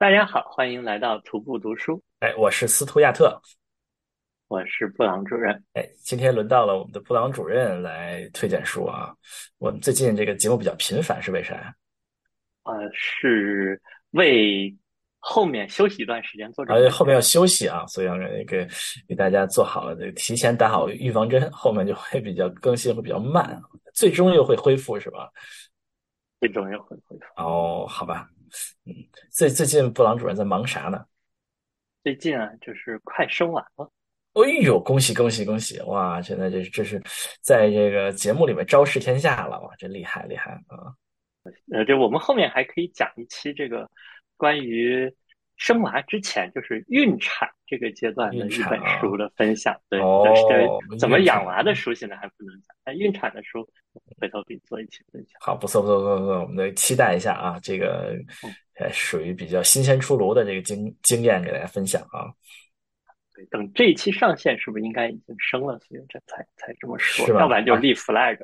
大家好，欢迎来到徒步读书，哎，我是斯图亚特。我是布朗主任。哎，今天轮到了我们的布朗主任来推荐书啊。我们最近这个节目比较频繁，是为啥呀？呃，是为后面休息一段时间做准备。而且后面要休息啊，所以要那个给大家做好了这个提前打好预防针，后面就会比较更新会比较慢，最终又会恢复，是吧？最终又会恢复。哦，好吧。嗯，最最近布朗主任在忙啥呢？最近啊，就是快生完了。哎呦，恭喜恭喜恭喜！哇，现在这这是在这个节目里面昭示天下了哇，真厉害厉害啊！呃，就，我们后面还可以讲一期这个关于生娃之前，就是孕产这个阶段的一本书的分享。对，但是怎么养娃的书现在还不能讲，但孕产的书回头可以做一期分享。好，不错不错不错不错，我们得期待一下啊，这个呃属于比较新鲜出炉的这个经经验给大家分享啊。对等这一期上线，是不是应该已经生了？所以这才才这么说，要不然就立 flag。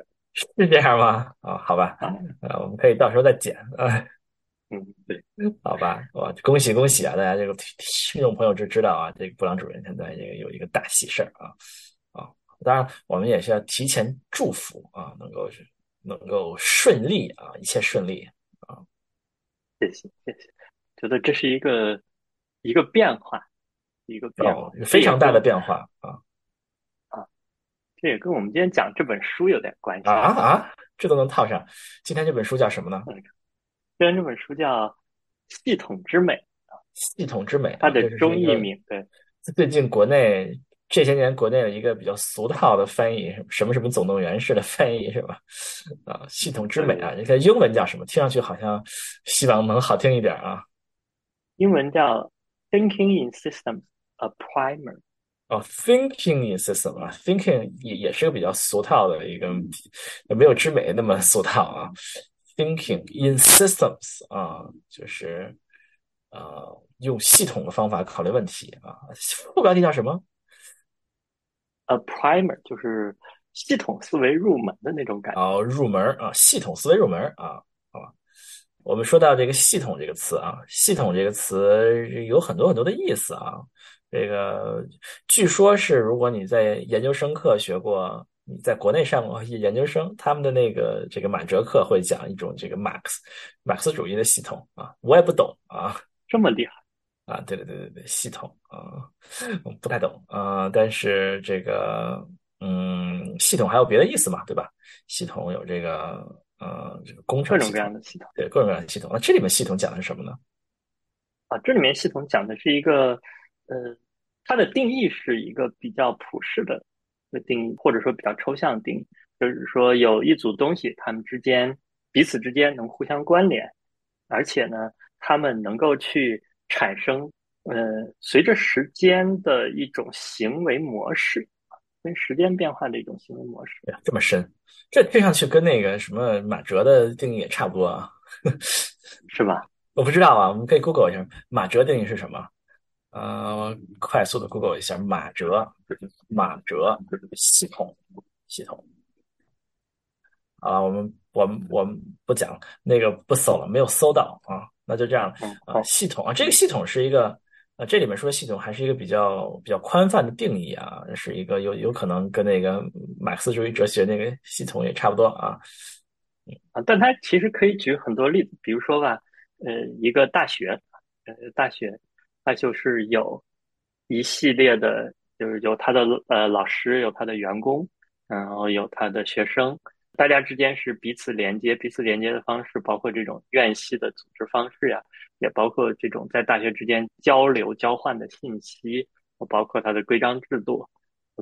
是这样吗？啊，好吧，呃，我们可以到时候再剪啊。嗯，对，好吧，哇，恭喜恭喜啊！大家这个听众朋友就知道啊，这个布朗主任现在这个有一个大喜事儿啊啊！当然，我们也是要提前祝福啊，能够能够顺利啊，一切顺利啊。谢谢谢谢，觉得这是一个一个变化。一个变化，非常大的变化啊啊！这也跟我们今天讲这本书有点关系啊啊！这都能套上。今天这本书叫什么呢？今天这本书叫《系统之美》啊，《系统之美》它的中译名对。最近国内这些年国内的一个比较俗套的翻译，什么什么总动员式的翻译是吧？啊，《系统之美》啊，你看英文叫什么？听上去好像希望能好听一点啊。英文叫 Thinking in Systems。A primer，哦，thinking in system 啊，thinking 也也是个比较俗套的一个，没有之美那么俗套啊。Thinking in systems 啊，就是啊用系统的方法考虑问题啊。副标题叫什么？A primer 就是系统思维入门的那种感觉。哦，入门啊，系统思维入门啊，好吧。我们说到这个系统这个词啊，系统这个词有很多很多的意思啊。这个据说是，如果你在研究生课学过，你在国内上过研究生，他们的那个这个满哲课会讲一种这个马克思马克思主义的系统啊，我也不懂啊，这么厉害啊？对对对对对，系统啊，我不太懂啊，但是这个嗯，系统还有别的意思嘛，对吧？系统有这个呃，这个工程各种各样的系统，对各种各样的系统。那这里面系统讲的是什么呢？啊，这里面系统讲的是一个呃。它的定义是一个比较普世的的定义，或者说比较抽象的定义，就是说有一组东西，它们之间彼此之间能互相关联，而且呢，它们能够去产生呃随着时间的一种行为模式，跟时间变化的一种行为模式。这么深，这听上去跟那个什么马哲的定义也差不多啊，是吧？我不知道啊，我们可以 Google 一下马哲定义是什么。呃，快速的 Google 一下马哲，马哲系统系统。啊，我们我们我们不讲那个不搜了，没有搜到啊，那就这样啊。系统啊，这个系统是一个啊，这里面说的系统还是一个比较比较宽泛的定义啊，是一个有有可能跟那个马克思主义哲学那个系统也差不多啊。啊，但它其实可以举很多例子，比如说吧，呃，一个大学，呃，大学。它就是有一系列的，就是有他的呃老师，有他的员工，然后有他的学生，大家之间是彼此连接，彼此连接的方式包括这种院系的组织方式呀，也包括这种在大学之间交流交换的信息，包括它的规章制度。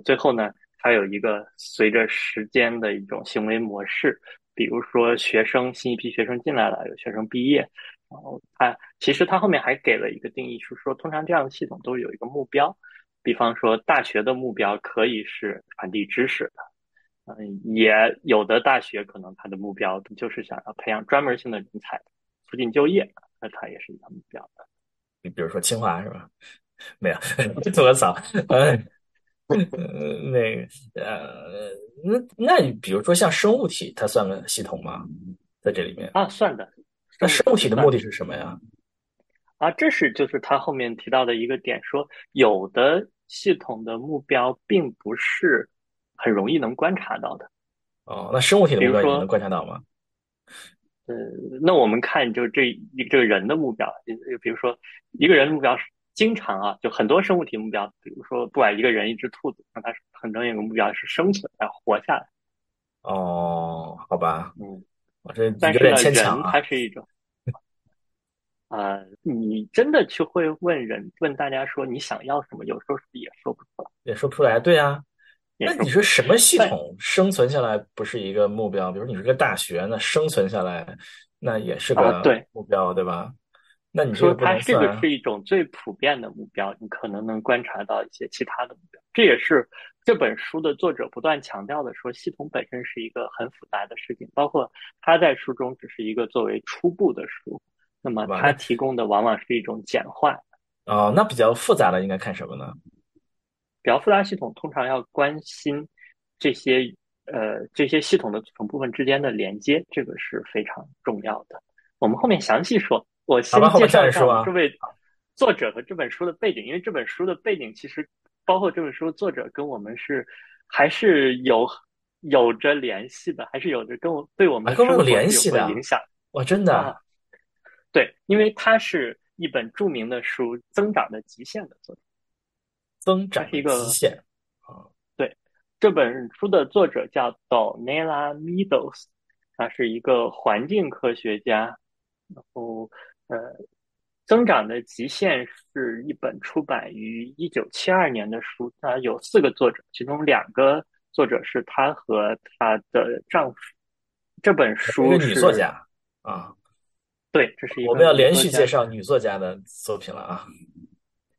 最后呢，它有一个随着时间的一种行为模式，比如说学生新一批学生进来了，有学生毕业。然后它其实他后面还给了一个定义，是说通常这样的系统都有一个目标，比方说大学的目标可以是传递知识的，嗯，也有的大学可能它的目标就是想要培养专门性的人才，促进就业，那它也是一个目标的。你比如说清华是吧？没有，吐个槽。嗯，那个呃，那那比如说像生物体，它算个系统吗？在这里面啊，算的。那生物体的目的是什么呀？啊，这是就是他后面提到的一个点，说有的系统的目标并不是很容易能观察到的。哦，那生物体的目标你能观察到吗？呃，那我们看就这一这个人的目标，就比如说一个人的目标是经常啊，就很多生物体目标，比如说不管一个人一只兔子，那它很重要一个目标是生存，要活下来。哦，好吧，嗯，我这但是呢，有点牵人强啊。它是一种。啊、你真的去会问人问大家说你想要什么，有时候是不是也说不出来，也说不出来，对啊。那你说什么系统生存下来不是一个目标？比如你是个大学，那生存下来那也是个目标，对吧？那你说它能这个是一种最普遍的目标，你可能能观察到一些其他的目标。这也是这本书的作者不断强调的，说系统本身是一个很复杂的事情，包括他在书中只是一个作为初步的书，那么好吧？他那提供的往往是一种简化。哦，那比较复杂的应该看什么呢？比较复杂系统通常要关心这些呃这些系统的组成部分之间的连接，这个是非常重要的。我们后面详细说。我先介绍一下这位作者和这本书的背景，因为这本书的背景其实包括这本书的作者跟我们是还是有有着联系的，还是有着跟我对我们还跟我们有生活有联系的影响哇，真的啊。啊对，因为它是一本著名的书《增长的极限》的作者，增长一个极限啊，对，这本书的作者叫 Donella Meadows，他是一个环境科学家。然后，呃，《增长的极限》是一本出版于一九七二年的书，它有四个作者，其中两个作者是她和她的丈夫。这本书是女作，家啊。对，这是一我们要。连续介绍女作家的作品了啊。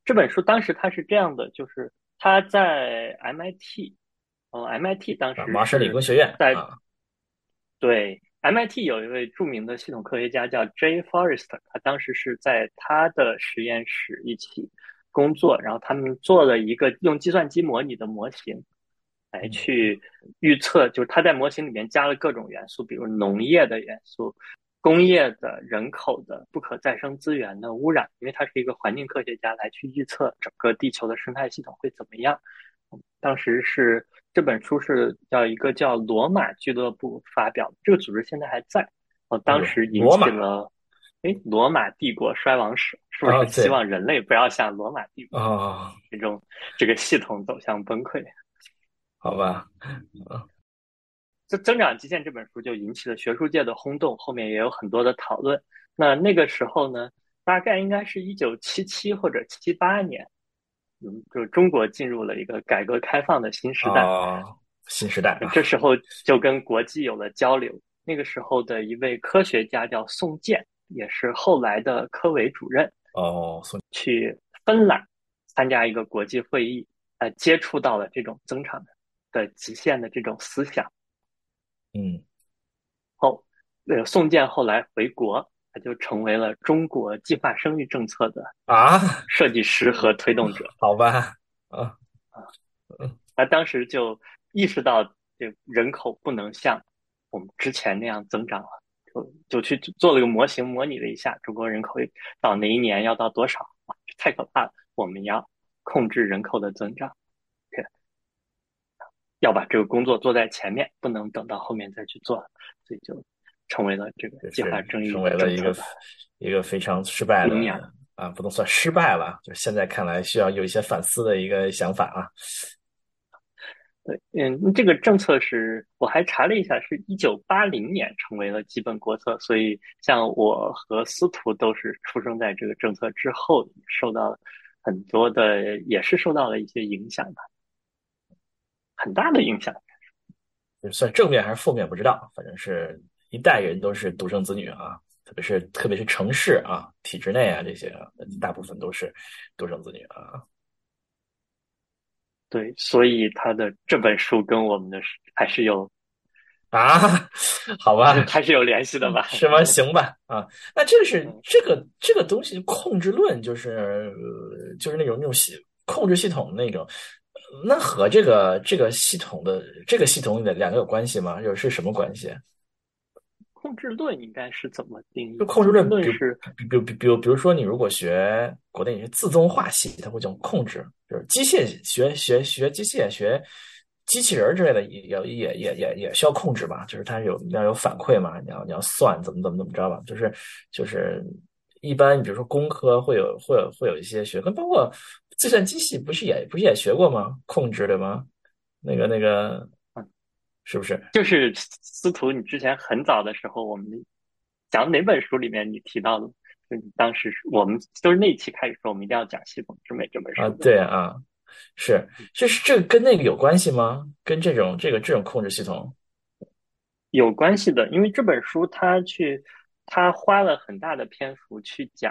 这本书当时它是这样的，就是他在 MIT，哦，MIT 当啊，时麻省理工学院在啊，对 MIT 有一位著名的系统科学家叫 Jay Forrester，他当时是在他的实验室一起工作，然后他们做了一个用计算机模拟的模型，来嗯去预测，就是他在模型里面加了各种元素，比如农业的元素、工业的、人口的、不可再生资源的污染，因为他是一个环境科学家，来去预测整个地球的生态系统会怎么样。当时是这本书是叫一个叫罗马俱乐部发表的，这个组织现在还在。哦，当时引起了，哎，罗马帝国衰亡史，是不啊，是希望人类不要像罗马帝国啊，这种这个系统走向崩溃？好吧，这《增长极限》这本书就引起了学术界的轰动，后面也有很多的讨论。那那个时候呢，大概应该是一九七七或者七八年，嗯，就中国进入了一个改革开放的新时代。哦，新时代啊，这时候就跟国际有了交流。那个时候的一位科学家叫宋健，也是后来的科委主任，哦，宋去芬兰参加一个国际会议，呃，接触到了这种增长的极限的这种思想。嗯，后，呃，宋健后来回国，他就成为了中国计划生育政策的啊，设计师和推动者。好吧，啊，他当时就意识到，这人口不能像我们之前那样增长了，就就去做了个模型，模拟了一下中国人口到哪一年要到多少啊，太可怕了！我们要控制人口的增长，要把这个工作做在前面，不能等到后面再去做，所以就成为了这个计划生育成为了一个一个非常失败的。啊，不能算失败了，就是现在看来需要有一些反思的一个想法啊。对，嗯，这个政策是我还查了一下，是一九八零年成为了基本国策，所以像我和司徒都是出生在这个政策之后，受到很多的，也是受到了一些影响吧，很大的影响。就算正面还是负面不知道，反正是一代人都是独生子女啊，特别是特别是城市啊、体制内啊这些，大部分都是独生子女啊。对，所以他的这本书跟我们的还是有啊，好吧，还是有联系的吧？是吗？行吧，啊，那这个是嗯这个这个东西控制论，就是呃就是那种那种系控制系统那种，那和这个这个系统的这个系统的两个有关系吗？有是什么关系？控制论应该是怎么定义？就控制论，比是比比比比如比如说，你如果学国内一些自动化系，它会讲控制，就是机械学学学机械学机器人之类的，也也也也也需要控制嘛，就是它有要有反馈嘛，你要你要算怎么怎么怎么着吧，就是就是一般比如说工科会有会有会有一些学科，包括计算机系不是也不是也学过吗？控制对吗？那个那个。是不是？就是司徒，你之前很早的时候，我们讲哪本书里面你提到的？就你当时我们都是那期开始说，我们一定要讲系统之美这本书啊。对啊，是，就是这跟那个有关系吗？跟这种这个这种控制系统有关系的，因为这本书它去它花了很大的篇幅去讲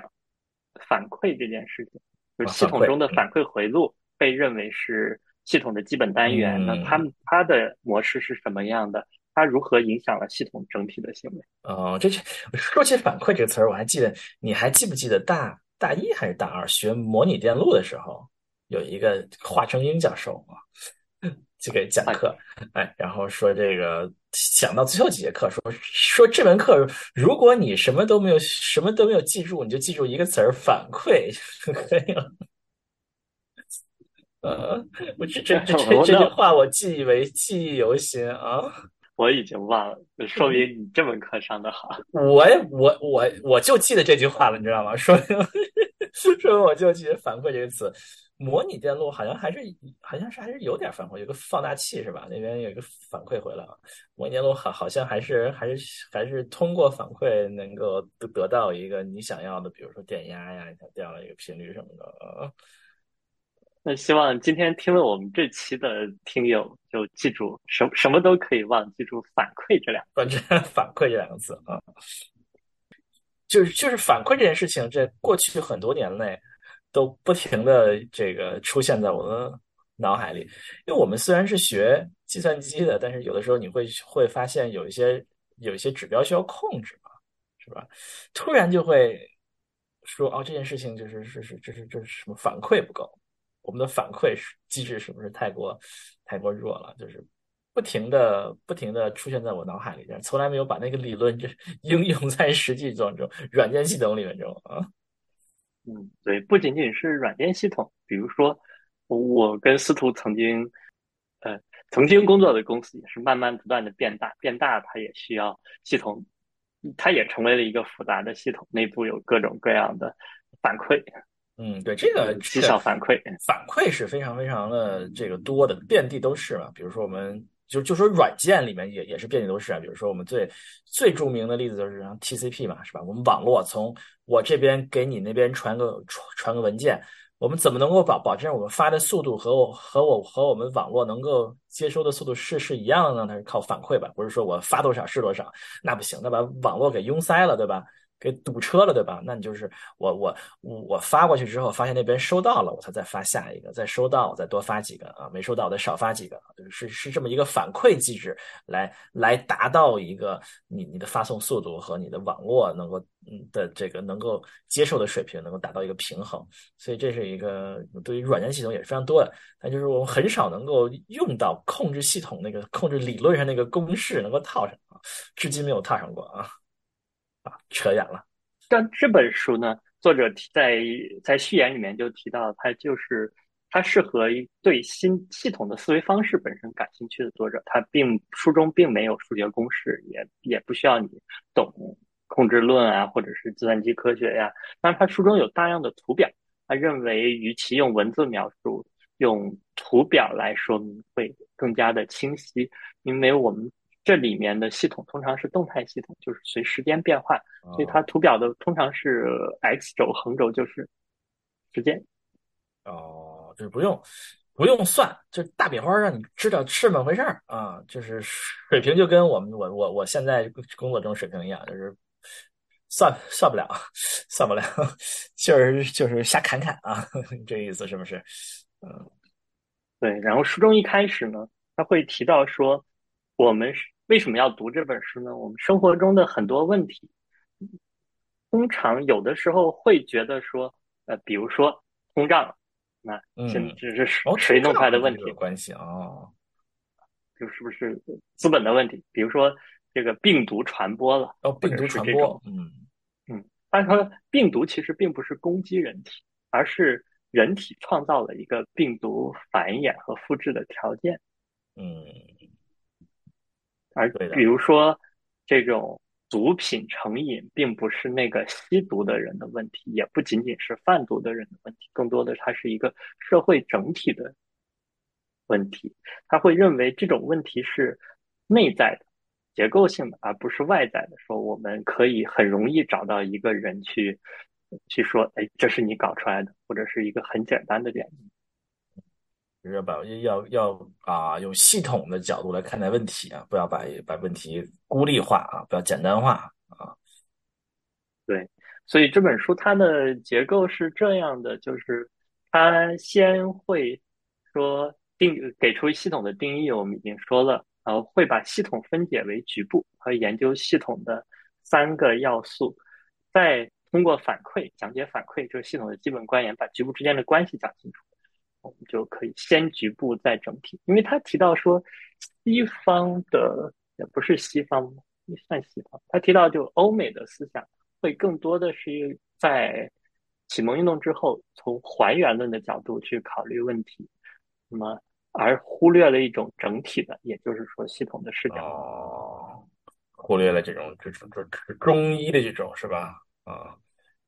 反馈这件事情，就系统中的反馈回路被认为是。系统的基本单元，那它它的模式是什么样的？它如何影响了系统整体的行为？哦，这说起反馈这个词儿，我还记得，你还记不记得大大一还是大二学模拟电路的时候，有一个华成英教授啊，就给讲课，哎，然后说这个讲到最后几节课，说说这门课，如果你什么都没有什么都没有记住，你就记住一个词儿反馈就 可以了。呃，我这这这这这句话我记忆为记忆犹新啊！我已经忘了，说明你这门课上的好。我我我我就记得这句话了，你知道吗？说明说明我就记得反馈这个词。模拟电路好像还是好像是还是有点反馈，有个放大器是吧？那边有一个反馈回来啊。模拟电路好好像还是还是还是通过反馈能够得得到一个你想要的，比如说电压呀，这样的一个频率什么的。那希望今天听了我们这期的听友就记住什什么都可以忘，记住反馈这两个字，反馈这两个字啊，就是就是反馈这件事情，在过去很多年内都不停的这个出现在我的脑海里。因为我们虽然是学计算机的，但是有的时候你会会发现有一些有一些指标需要控制嘛，是吧？突然就会说哦，这件事情就是是是这是这是什么反馈不够。我们的反馈机制是不是太过太过弱了？就是不停的不停的出现在我脑海里边，从来没有把那个理论就 应用在实际当中，软件系统里面中啊。嗯，对，不仅仅是软件系统，比如说我跟司徒曾经呃曾经工作的公司也是慢慢不断的变大，变大它也需要系统，它也成为了一个复杂的系统，内部有各种各样的反馈。嗯，对这个绩效反馈，反馈是非常非常的这个多的，遍地都是嘛。比如说，我们就就说软件里面也也是遍地都是啊。比如说，我们最最著名的例子就是 TCP 嘛，是吧？我们网络从我这边给你那边传个传传个文件，我们怎么能够保保证我们发的速度和我和我和我们网络能够接收的速度是是一样的呢？它是靠反馈吧？不是说我发多少是多少，那不行，那把网络给拥塞了，对吧？给堵车了，对吧？那你就是我我我发过去之后，发现那边收到了，我才再发下一个，再收到我再多发几个啊，没收到我再少发几个，是是这么一个反馈机制，来来达到一个你你的发送速度和你的网络能够嗯的这个能够接受的水平能够达到一个平衡。所以这是一个对于软件系统也是非常多的，但就是我们很少能够用到控制系统那个控制理论上那个公式能够套上啊，至今没有套上过啊。啊，扯远了。但这本书呢，作者在在序言里面就提到，他就是他适合对新系统的思维方式本身感兴趣的作者。他并书中并没有数学公式，也也不需要你懂控制论啊，或者是计算机科学呀。但是他书中有大量的图表，他认为与其用文字描述，用图表来说明会更加的清晰，因为我们。这里面的系统通常是动态系统，就是随时间变换，所以它图表的通常是 x 轴，横轴就是时间。哦，就是不用不用算，就大笔画让你知道是怎么回事儿啊，就是水平就跟我们我我我现在工作中水平一样，就是算算不了，算不了，就是就是瞎侃侃啊，这意思是不是？嗯，对。然后书中一开始呢，他会提到说，我们是。为什么要读这本书呢？我们生活中的很多问题，通常有的时候会觉得说，呃，比如说通胀，那甚至是谁弄出来的问题？关系啊，就是不是资本的问题？比如说这个病毒传播了，哦，病毒传播，嗯嗯，他说病毒其实并不是攻击人体，而是人体创造了一个病毒繁衍和复制的条件，嗯，而比如说这种毒品成瘾，并不是那个吸毒的人的问题，也不仅仅是贩毒的人的问题，更多的它是一个社会整体的问题，他会认为这种问题是内在的。结构性的，而不是外在的。说我们可以很容易找到一个人去，去说，哎，这是你搞出来的，或者是一个很简单的原因。就是把要要啊，用系统的角度来看待问题啊，不要把把问题孤立化啊，不要简单化啊。对，所以这本书它的结构是这样的，就是它先会说定给出系统的定义，我们已经说了。然后会把系统分解为局部，和研究系统的三个要素，再通过反馈讲解反馈就是系统的基本观念，把局部之间的关系讲清楚。我们就可以先局部再整体。因为他提到说，西方的也不是西方，也算西方。他提到就欧美的思想会更多的是在启蒙运动之后，从还原论的角度去考虑问题。那么。而忽略了一种整体的，也就是说系统的视角。忽略了这种这种这中医的这种是吧？啊，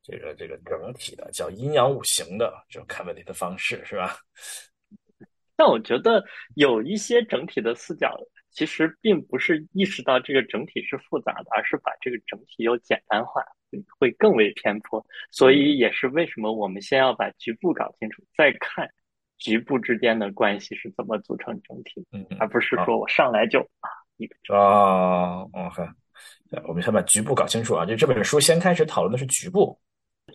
这个这个整体的叫阴阳五行的这种看问题的方式是吧？但我觉得有一些整体的视角，其实并不是意识到这个整体是复杂的，而是把这个整体又简单化，会更为偏颇。所以也是为什么我们先要把局部搞清楚，再看。局部之间的关系是怎么组成整体，嗯，而不是说我上来就啊一个啊，OK，我们先把局部搞清楚啊。就这本书先开始讨论的是局部，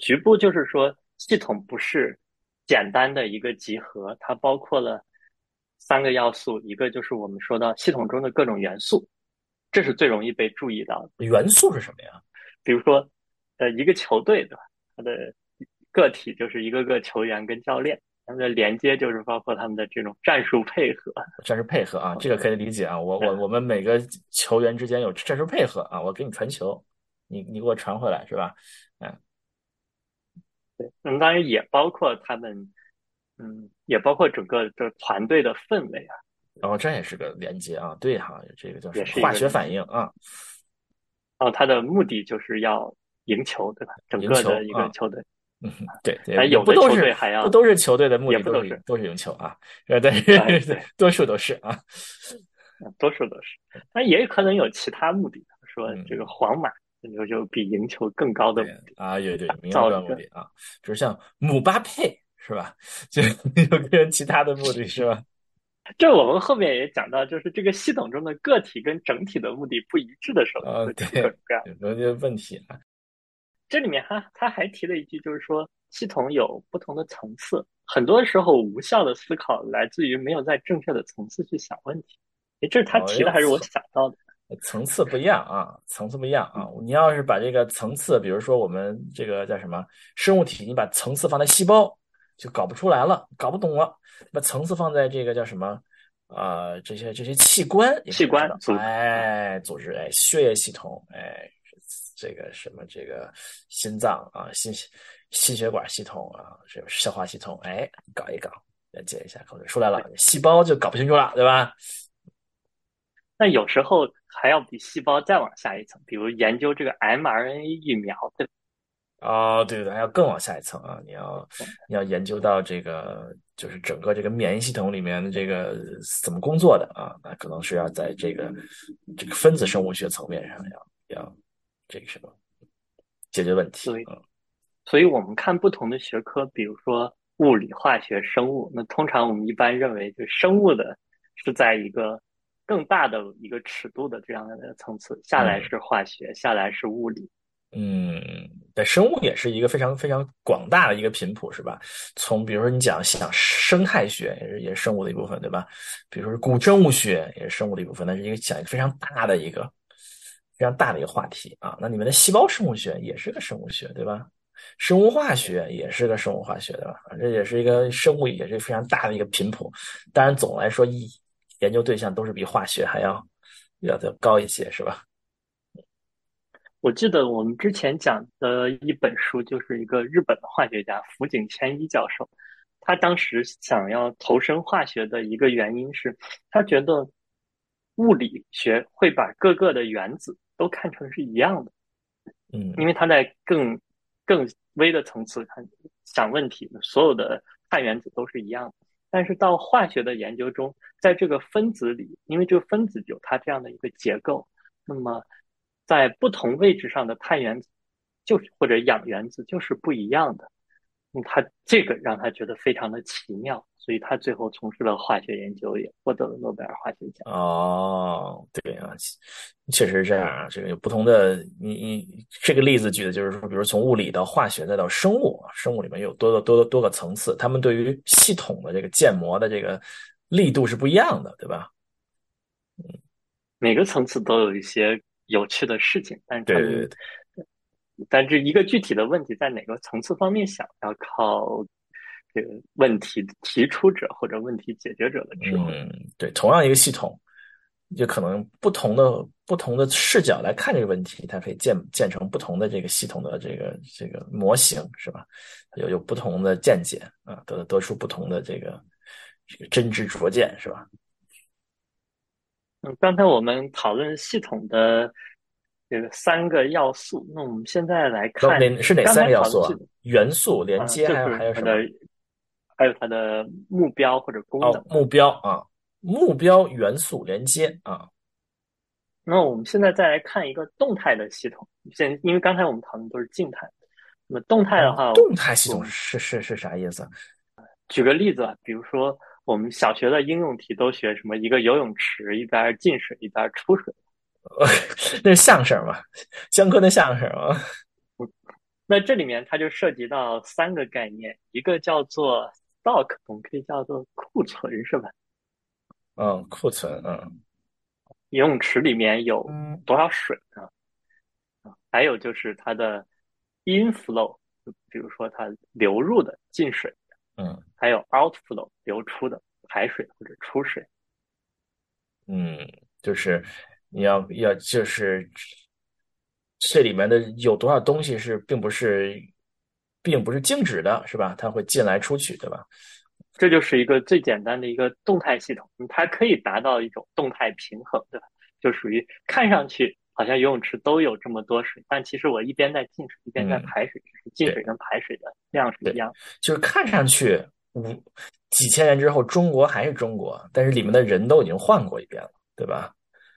局部就是说系统不是简单的一个集合，它包括了三个要素，一个就是我们说到系统中的各种元素，这是最容易被注意到的。元素是什么呀？比如说，呃，一个球队对吧？它的个体就是一个个球员跟教练。他们的连接就是包括他们的这种战术配合，战术配合啊，这个可以理解啊。我我我们每个球员之间有战术配合啊，我给你传球，你你给我传回来是吧？那当然也包括他们，嗯，也包括整个这团队的氛围啊。然后，这也是个连接啊，对哈，这个叫什么化学反应啊。哦，他的目的就是要赢球，对吧？整个的一个球队。嗯，对，有不都是不都是球队的目的都是都是赢球啊？但是多数都是啊，多数都是。但也可能有其他目的，说这个皇马有就比赢球更高的啊，有对，明 高的目的啊，就是像姆巴佩是吧？就有个人其他的目的是吧？这我们后面也讲到，就是这个系统中的个体跟整体的目的不一致的时候，啊，对，有些问题啊。这里面他他还提了一句，就是说系统有不同的层次，很多时候无效的思考来自于没有在正确的层次去想问题。哎，这是他提的还是我想到的？层次不一样啊，层次不一样啊。你要是把这个层次，比如说我们这个叫什么生物体，你把层次放在细胞，就搞不出来了，搞不懂了。把层次放在这个叫什么啊？这些这些器官，器官，哎，组织，哎，血液系统，哎。这个什么这个心脏啊，心心血管系统啊，这个消化系统，哎，搞一搞，来解一下口水出来了，细胞就搞不清楚了，对吧？那有时候还要比细胞再往下一层，比如研究这个 mRNA 疫苗，对哦，对对，还要更往下一层啊！你要你要研究到这个，就是整个这个免疫系统里面的这个怎么工作的啊？那可能是要在这个这个分子生物学层面上要要。这个什么解决问题？所以，所以我们看不同的学科，比如说物理、化学、生物，那通常我们一般认为，就生物的是在一个更大的一个尺度的这样的层次，下来是化学，下来是物理。嗯，对，生物也是一个非常非常广大的一个频谱，是吧？从比如说你讲讲生态学，也是也是生物的一部分，对吧？比如说古生物学也是生物的一部分，那是一个讲一个非常大的一个。非常大的一个话题啊，那你们的细胞生物学也是个生物学，对吧？生物化学也是个生物化学，对吧？这也是一个生物，也是非常大的一个频谱。当然，总来说，一研究对象都是比化学还要要的高一些，是吧？我记得我们之前讲的一本书，就是一个日本的化学家福井谦一教授，他当时想要投身化学的一个原因是，他觉得物理学会把各个的原子都看成是一样的，嗯因为他在更更微的层次看想问题，所有的碳原子都是一样的。但是到化学的研究中，在这个分子里，因为这个分子有它这样的一个结构，那么在不同位置上的碳原子就是或者氧原子就是不一样的。嗯，他这个让他觉得非常的奇妙，所以他最后从事了化学研究，也获得了诺贝尔化学奖。哦，对啊，确实是这样啊。这个有不同的，你你这个例子举的就是说，比如从物理到化学再到生物，生物里面有多个多个多个层次，他们对于系统的这个建模的这个力度是不一样的，对吧？嗯，每个层次都有一些有趣的事情，但是对对对。但这一个具体的问题在哪个层次方面想，要靠这个问题提出者或者问题解决者的智慧。嗯，对，同样一个系统，就可能不同的不同的视角来看这个问题，它可以建建成不同的这个系统的这个这个模型，是吧？有有不同的见解啊，得得出不同的这个这个真知灼见，是吧？嗯，刚才我们讨论系统的。这个三个要素，那我们现在来看是哪三个要素啊？元素连接还有还有什么？还有它的目标或者功能。哦，目标啊，目标元素连接啊。那我们现在再来看一个动态的系统。现因为刚才我们讨论都是静态，那么动态的话，动态系统是是是啥意思？举个例子吧，比如说我们小学的应用题都学什么？一个游泳池，一边进水，一边出水。那是相声嘛，江科的相声啊。那这里面它就涉及到三个概念，一个叫做 stock，我们可以叫做库存，是吧？嗯，库存，嗯。游泳池里面有多少水啊？还有就是它的 inflow，比如说它流入的进水的，嗯。还有 outflow 流出的排水或者出水。嗯，就是。你要要就是这里面的有多少东西是并不是并不是静止的，是吧？它会进来出去，对吧？这就是一个最简单的一个动态系统，它可以达到一种动态平衡，对吧？就属于看上去好像游泳池都有这么多水，但其实我一边在进水，一边在排水，只是进水跟排水的量是一样。就是看上去五几千年之后，中国还是中国，但是里面的人都已经换过一遍了，对吧？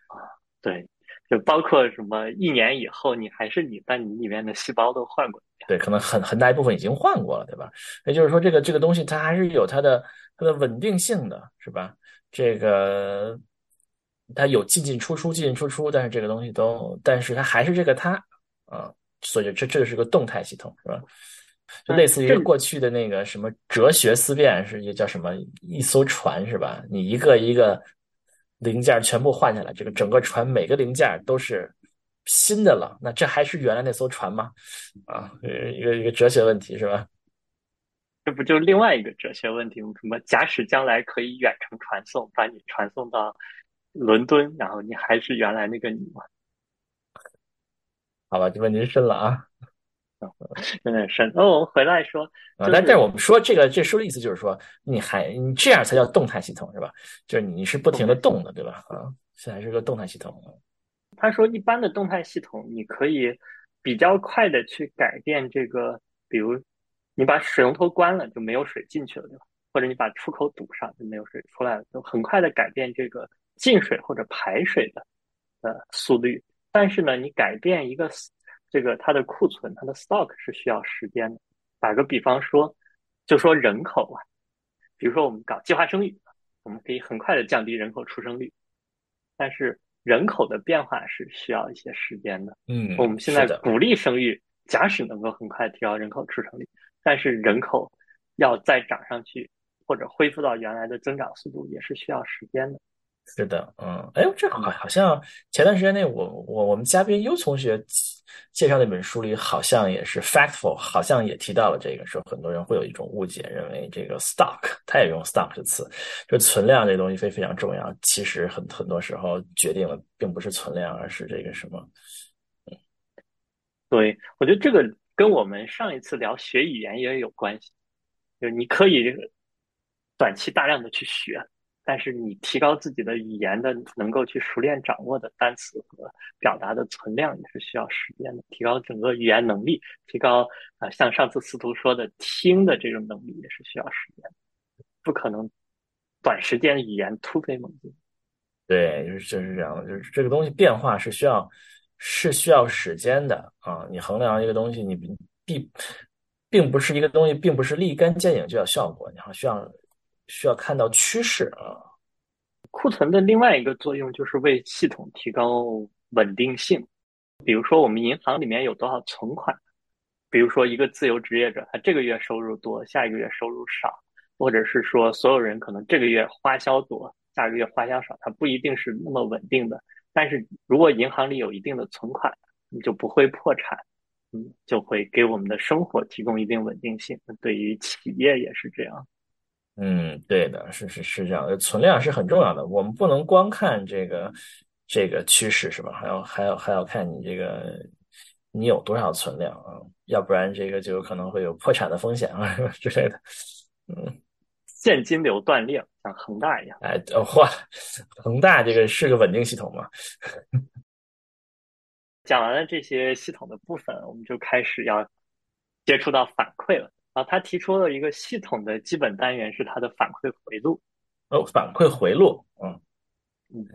啊对，就包括什么一年以后你还是你，但你里面的细胞都换过。对，可能很很大一部分已经换过了，对吧？也就是说，这个这个东西它还是有它的它的稳定性的，是吧？这个它有进进出出，进进出出，但是这个东西都，但是它还是这个它啊，所以这这是个动态系统，是吧？就类似于过去的那个什么哲学思辨，是叫什么一艘船，是吧？你一个一个。零件全部换下来，这个整个船每个零件都是新的了。那这还是原来那艘船吗？啊，一个一个哲学问题是吧？这不就另外一个哲学问题吗？什么？假使将来可以远程传送，把你传送到伦敦，然后你还是原来那个你吗？好吧，这问题深了啊。有点深。那我们回来说，但但是我们说这个这书的意思就是说，你还你这样才叫动态系统是吧？就是你是不停的动的，对吧？啊，现在是个动态系统。他说，一般的动态系统，你可以比较快的去改变这个，比如你把水龙头关了，就没有水进去了，对吧？或者你把出口堵上，就没有水出来了，就很快的改变这个进水或者排水的呃速率。但是呢，你改变一个。这个它的库存，它的 stock 是需要时间的。打个比方说，就说人口啊，比如说我们搞计划生育，我们可以很快的降低人口出生率，但是人口的变化是需要一些时间的。嗯，我们现在鼓励生育，假使能够很快提高人口出生率，但是人口要再涨上去或者恢复到原来的增长速度，也是需要时间的。是的，嗯，哎，这好好像前段时间内，我我我们嘉宾优同学介绍那本书里，好像也是 factful，好像也提到了这个，说很多人会有一种误解，认为这个 stock，他也用 stock 这词，就存量这东西非非常重要。其实很很多时候决定了并不是存量，而是这个什么，对，我觉得这个跟我们上一次聊学语言也有关系，就是你可以短期大量的去学，但是你提高自己的语言的能够去熟练掌握的单词和表达的存量也是需要时间的，提高整个语言能力，提高啊，像上次司徒说的听的这种能力也是需要时间，不可能短时间语言突飞猛进。对，就是就是这样的，就是这个东西变化是需要是需要时间的啊。你衡量一个东西，你并并不是一个东西，并不是立竿见影就有效果，你还需要需要看到趋势啊。库存的另外一个作用就是为系统提高稳定性。比如说，我们银行里面有多少存款？比如说，一个自由职业者，他这个月收入多，下一个月收入少，或者是说，所有人可能这个月花销多。下个月花销少，它不一定是那么稳定的。但是如果银行里有一定的存款，你就不会破产，嗯，就会给我们的生活提供一定稳定性。对于企业也是这样。嗯，对的，是是是这样的，存量是很重要的。我们不能光看这个这个趋势，是吧？还要还要还要看你这个你有多少存量啊，要不然这个就有可能会有破产的风险啊 之类的。嗯。现金流断裂，像恒大一样。哎，哇，恒大这个是个稳定系统吗？讲完了这些系统的部分，我们就开始要接触到反馈了。啊，他提出了一个系统的基本单元是它的反馈回路。哦，反馈回路，嗯嗯，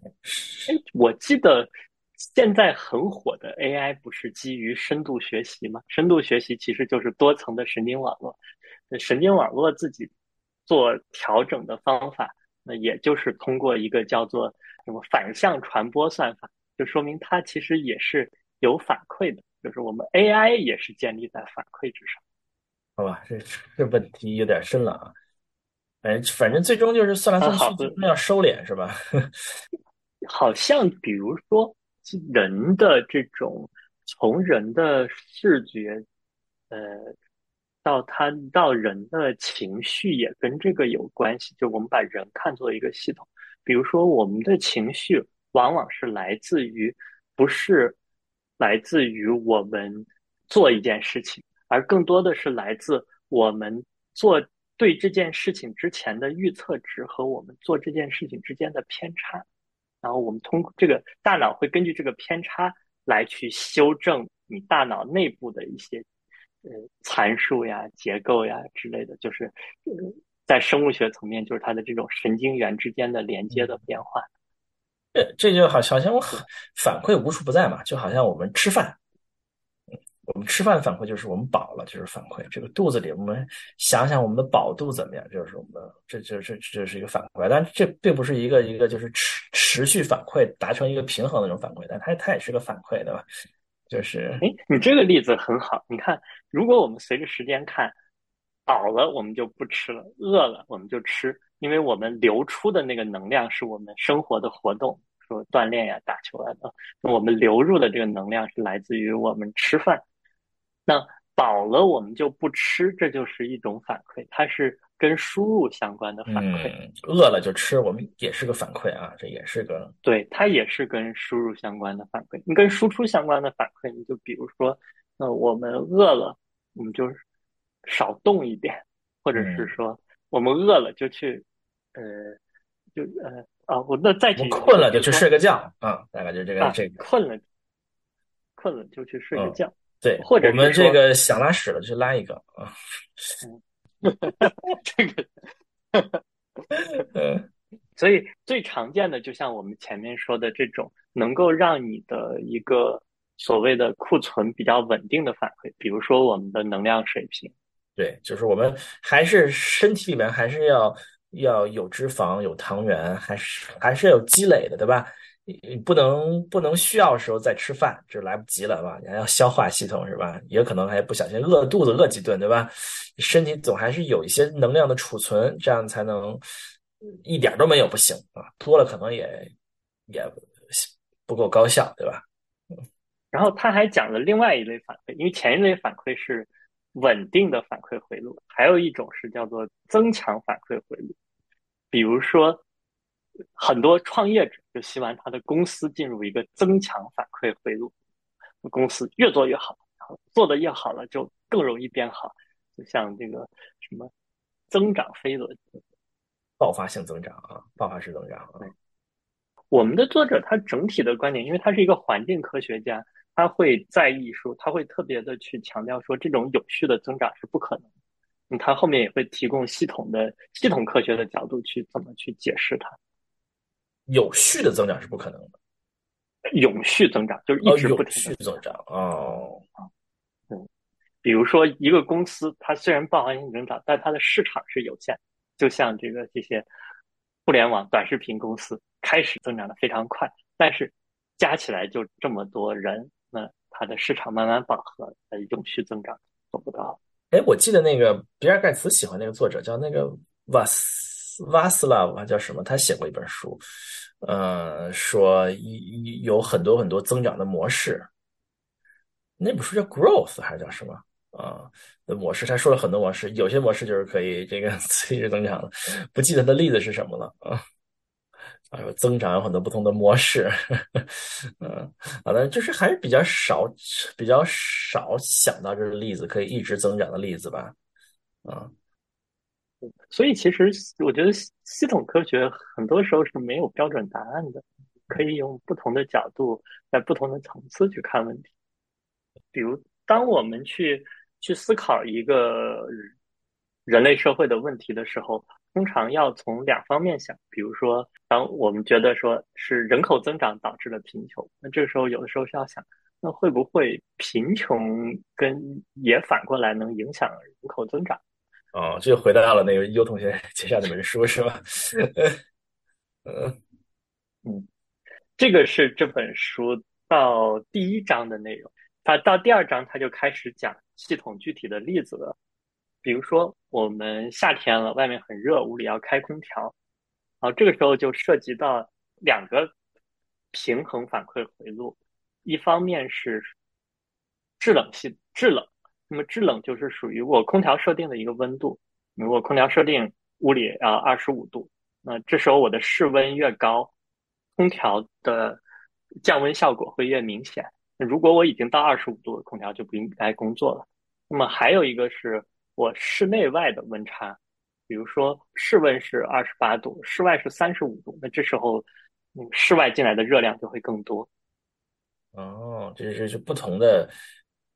哎，我记得现在很火的 AI 不是基于深度学习吗？深度学习其实就是多层的神经网络，神经网络自己。做调整的方法，那也就是通过一个叫做什么反向传播算法，就说明它其实也是有反馈的，就是我们 AI 也是建立在反馈之上。好吧，这这问题有点深了啊。哎，反正最终就是算来算去，要收敛是吧？好像比如说人的这种从人的视觉，呃。到他到人的情绪也跟这个有关系，就我们把人看作一个系统。比如说，我们的情绪往往是来自于，不是来自于我们做一件事情，而更多的是来自我们做对这件事情之前的预测值和我们做这件事情之间的偏差。然后我们通过这个大脑会根据这个偏差来去修正你大脑内部的一些。呃，参数呀、结构呀之类的，就是呃，在生物学层面，就是它的这种神经元之间的连接的变化。这这就好，好像我反馈无处不在嘛，就好像我们吃饭，我们吃饭的反馈就是我们饱了，就是反馈。这个肚子里，我们想想我们的饱度怎么样，就是我们，这这这这是一个反馈。但这并不是一个一个就是持持续反馈，达成一个平衡的那种反馈，但它它也是个反馈，对吧？就是，哎，你这个例子很好。你看，如果我们随着时间看，饱了我们就不吃了，饿了我们就吃，因为我们流出的那个能量是我们生活的活动，说锻炼呀、打球啊的。那我们流入的这个能量是来自于我们吃饭。那饱了我们就不吃，这就是一种反馈，它是。跟输入相关的反馈，饿了就吃，我们也是个反馈啊，这也是个，对，它也是跟输入相关的反馈。你跟输出相关的反馈，你就比如说，那我们饿了，我们就少动一点，或者是说，我们饿了就去，呃，就呃啊，我那再去困了就去睡个觉啊，大概就这个这个困了，困了就去睡个觉，对，或者我们这个想拉屎了就拉一个啊。这个，所以最常见的，就像我们前面说的这种，能够让你的一个所谓的库存比较稳定的反馈，比如说我们的能量水平。对，就是我们还是身体里面还是要要有脂肪、有糖原，还是还是有积累的，对吧？你不能不能需要的时候再吃饭，就来不及了吧？你还要消化系统是吧？也可能还不小心饿肚子饿几顿，对吧？身体总还是有一些能量的储存，这样才能一点都没有不行啊！多了可能也也不够高效，对吧？嗯然后他还讲了另外一类反馈，因为前一类反馈是稳定的反馈回路，还有一种是叫做增强反馈回路，比如说。很多创业者就希望他的公司进入一个增强反馈回路，公司越做越好，然后，做的越好了，就更容易变好。就像这个什么增长飞轮，爆发性增长啊，爆发式增长啊。我们的作者他整体的观点，因为他是一个环境科学家，他会在意说，他会特别的去强调说，这种有序的增长是不可能。嗯，他后面也会提供系统的系统科学的角度去怎么去解释它。有序的增长是不可能的，永续增长就是一直不停的增长哦。嗯，比如说一个公司，它虽然爆发性增长，但它的市场是有限，就像这个这些互联网短视频公司。开始增长的非常快，但是加起来就这么多人，那它的市场慢慢饱和，呃，永续增长做不到。哎，我记得那个比尔盖茨喜欢那个作者叫那个瓦斯瓦斯拉夫，叫什么？他写过一本书，呃，说有很多很多增长的模式。那本书叫 Growth 还是叫什么？啊，模式他说了很多模式，有些模式就是可以这个 随之增长的，不记得的例子是什么了啊。啊，有增长有很多不同的模式，嗯，好的，就是还是比较少，比较少想到这个例子可以一直增长的例子吧，啊，所以其实我觉得系统科学很多时候是没有标准答案的，可以用不同的角度，在不同的层次去看问题。比如，当我们去去思考一个人类社会的问题的时候。通常要从两方面想，比如说，当我们觉得说是人口增长导致了贫穷，那这个时候有的时候是要想，那会不会贫穷跟也反过来能影响人口增长？哦，这就回到了那个优同学 介绍那本书是吧？嗯嗯，这个是这本书到第一章的内容，他到第二章他就开始讲系统具体的例子了。比如说，我们夏天了，外面很热，屋里要开空调，好，这个时候就涉及到两个平衡反馈回路，一方面是制冷系制冷，那么制冷就是属于我空调设定的一个温度，如果空调设定屋里啊二十五度，那这时候我的室温越高，空调的降温效果会越明显。那如果我已经到二十五度，空调就不应该工作了。那么还有一个是。我室内外的温差，比如说室温是二十八度，室外是三十五度，那这时候，嗯，室外进来的热量就会更多。哦，这是是不同的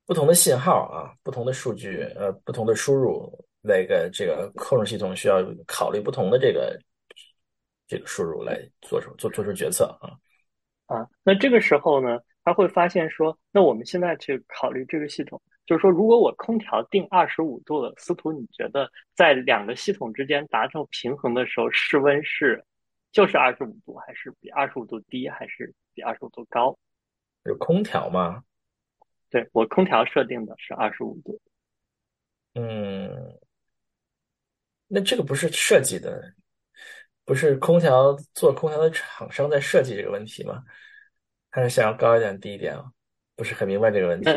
不同的信号啊，不同的数据，呃，不同的输入，那个这个控制系统需要考虑不同的这个这个输入来做出做做出决策啊。啊，那这个时候呢，他会发现说，那我们现在去考虑这个系统。就是说，如果我空调定二十五度了，司徒，你觉得在两个系统之间达成平衡的时候，室温是就是二十五度，还是比二十五度低，还是比二十五度高？有空调吗？对我空调设定的是二十五度。嗯，那这个不是设计的，不是空调做空调的厂商在设计这个问题吗？还是想要高一点、低一点啊？不是很明白这个问题。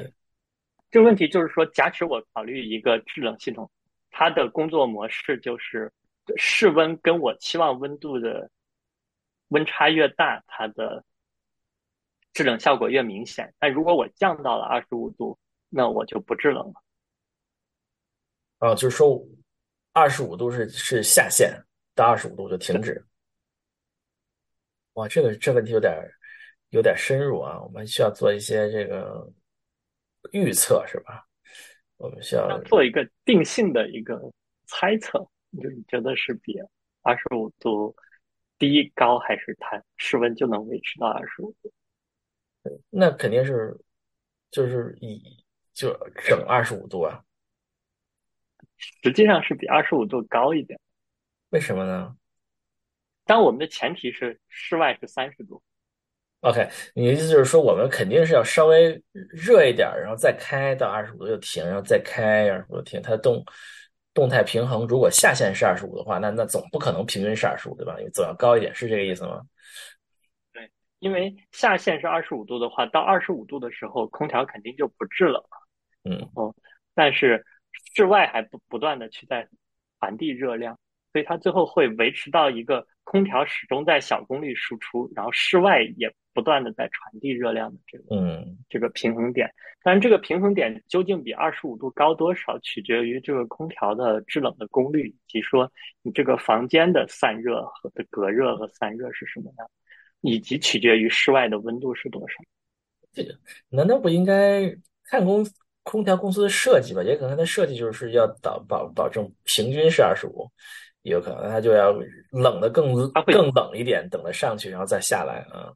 这个问题就是说，假使我考虑一个制冷系统，它的工作模式就是室温跟我期望温度的温差越大，它的制冷效果越明显。但如果我降到了二十五度，那我就不制冷了。啊，就是说二十五度是是下限，到二十五度就停止。哇，这个这问题有点有点深入啊，我们需要做一些这个。预测是吧？我们需要做一个定性的一个猜测，就你觉得是比二十五度低高，还是它室温就能维持到二十五度？那肯定是就是以就整二十五度啊。实际上是比二十五度高一点。为什么呢？当我们的前提是室外是三十度。OK，你的意思就是说，我们肯定是要稍微热一点，然后再开到二十五度就停，然后再开二十五度停。它的动动态平衡，如果下限是二十五的话，那那总不可能平均是二十五，对吧？总要高一点，是这个意思吗？对，因为下限是二十五度的话，到二十五度的时候，空调肯定就不制冷了。嗯，哦，但是室外还不不断的去在传递热量，所以它最后会维持到一个空调始终在小功率输出，然后室外也。不断的在传递热量的这个嗯这个平衡点。但是这个平衡点究竟比二十五度高多少，取决于这个空调的制冷的功率，以及说你这个房间的散热和的隔热和散热是什么样，以及取决于室外的温度是多少。这个难道不应该看公空调公司的设计吧？也可能它的设计就是要保保保证平均是二十五，也有可能它就要冷的更更冷一点，等它上去然后再下来啊。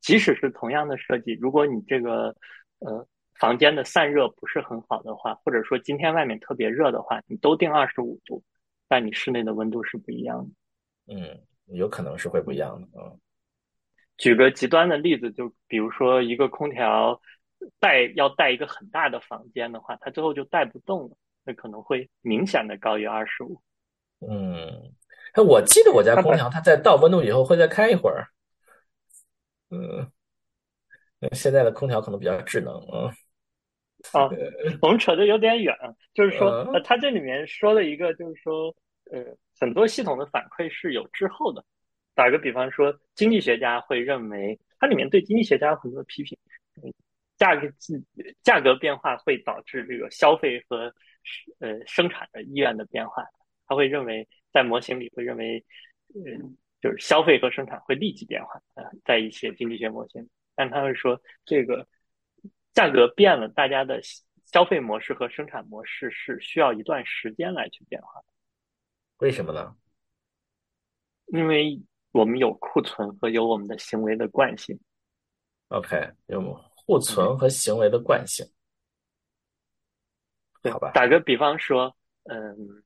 即使是同样的设计，如果你这个呃房间的散热不是很好的话，或者说今天外面特别热的话，你都定二十五度，但你室内的温度是不一样的。嗯，有可能是会不一样的啊。举个极端的例子，就比如说一个空调带要带一个很大的房间的话，它最后就带不动了，那可能会明显的高于二十五。嗯，哎，我记得我家空调它在到温度以后会再开一会儿。嗯，现在的空调可能比较智能啊。啊，我们扯的有点远，就是说，它这里面说了一个，就是说，呃，很多系统的反馈是有滞后的。打个比方说，经济学家会认为，它里面对经济学家有很多批评，嗯价格价格变化会导致这个消费和呃生产的意愿的变化。他会认为，在模型里会认为，嗯，就是消费和生产会立即变化啊、呃，在一些经济学模型，但他会说这个价格变了，大家的消费模式和生产模式是需要一段时间来去变化的，为什么呢？因为我们有库存和有我们的行为的惯性。OK，有库存和行为的惯性，对好吧？打个比方说，嗯，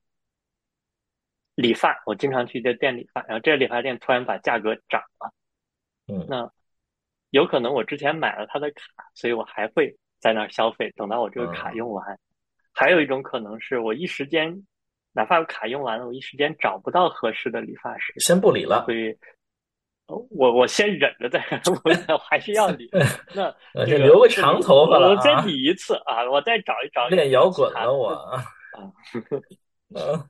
理发，我经常去这店理发，然后这个理发店突然把价格涨了，嗯那有可能我之前买了他的卡，所以我还会在那儿消费，等到我这个卡嗯用完。还有一种可能是我一时间，哪怕我卡用完了，我一时间找不到合适的理发师，先不理了所，以。我我先忍着再，我还是要理。那呃这个留个长头发了我再啊理一次啊，我再找一找练摇滚了我。啊嗯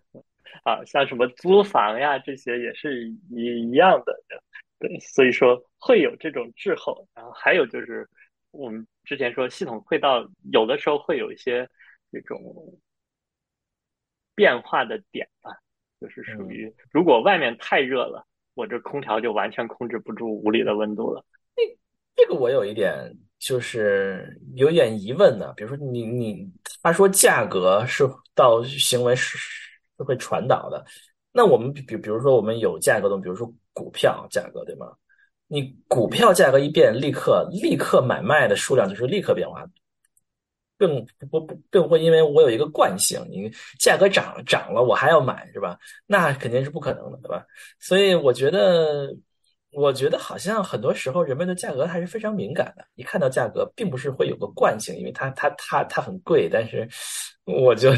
啊，像什么租房呀，这些也是一一样的，对，所以说会有这种滞后。然后还有就是我们之前说系统会到有的时候会有一些这种变化的点吧，就是属于如果外面太热了，我这空调就完全控制不住屋里的温度了。那这个我有一点就是有点疑问呢。比如说你你他说价格是到行为是是会传导的，那我们比比比如说我们有价格的，比如说股票价格对吗？你股票价格一变，立刻立刻买卖的数量就是立刻变化，更不不并不会因为我有一个惯性，你价格涨涨了我还要买是吧？那肯定是不可能的对吧？所以我觉得。我觉得好像很多时候人们对价格还是非常敏感的，一看到价格，并不是会有个惯性，因为它它它它很贵，但是我就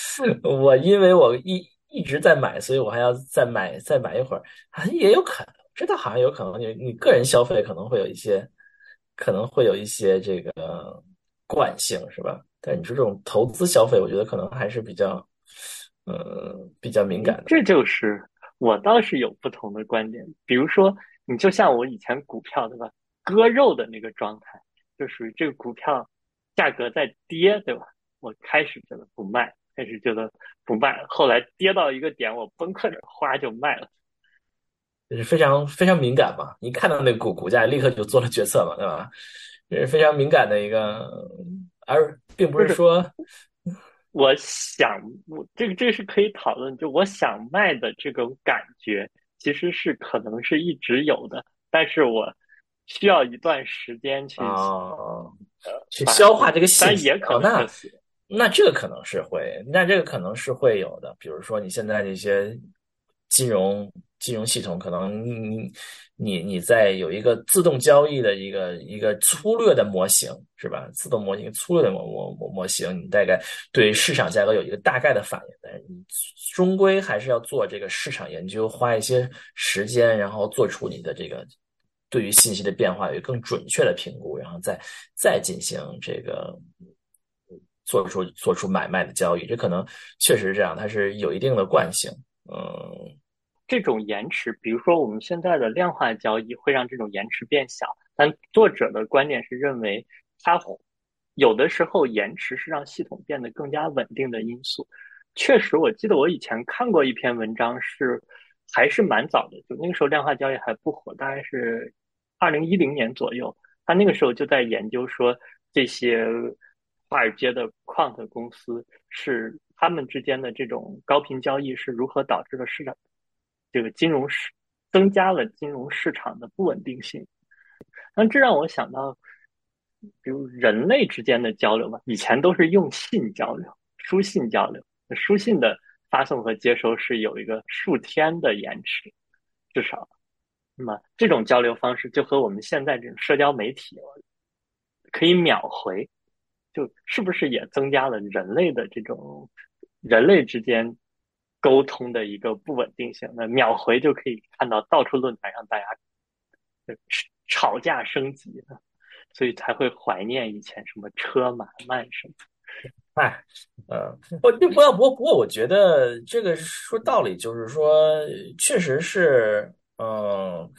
我因为我一一直在买，所以我还要再买再买一会儿，像也有可能，知道好像有可能你你个人消费可能会有一些可能会有一些这个惯性是吧？但你说这种投资消费，我觉得可能还是比较呃比较敏感的。这就是我倒是有不同的观点，比如说。你就像我以前股票对吧，割肉的那个状态，就属于这个股票价格在跌对吧？我开始觉得不卖，开始觉得不卖，后来跌到一个点，我崩溃了，哗就卖了。就是非常非常敏感嘛，一看到那个股股价，立刻就做了决策嘛，对吧？这是非常敏感的一个，而并不是说我想，我这个这个是可以讨论，就我想卖的这种感觉。其实是可能是一直有的，但是我需要一段时间去哦，呃去消化这个信息。也可能是、哦、那那这个可能是会，那这个可能是会有的。比如说你现在这些金融金融系统，可能你你你你在有一个自动交易的一个一个粗略的模型，是吧？自动模型粗略的模模模模型，你大概对市场价格有一个大概的反应，但是你终归还是要做这个市场研究，花一些时间，然后做出你的这个对于信息的变化有更准确的评估，然后再再进行这个做出做出买卖的交易。这可能确实是这样，它是有一定的惯性。嗯，这种延迟，比如说我们现在的量化交易会让这种延迟变小，但作者的观点是认为，它有的时候延迟是让系统变得更加稳定的因素。确实，我记得我以前看过一篇文章，是还是蛮早的，就那个时候量化交易还不火，大概是二零一零年左右。他那个时候就在研究说，这些华尔街的 quant 公司是他们之间的这种高频交易是如何导致了市场这个金融市增加了金融市场的不稳定性。那这让我想到，比如人类之间的交流吧，以前都是用信交流、书信交流。书信的发送和接收是有一个数天的延迟，至少。那么这种交流方式就和我们现在这种社交媒体可以秒回，就是不是也增加了人类的这种人类之间沟通的一个不稳定性？那秒回就可以看到到处论坛上大家吵架升级，所以才会怀念以前什么车马慢什么。哎，呃，不，不，不过，不过，我觉得这个说道理就是说，确实是，嗯，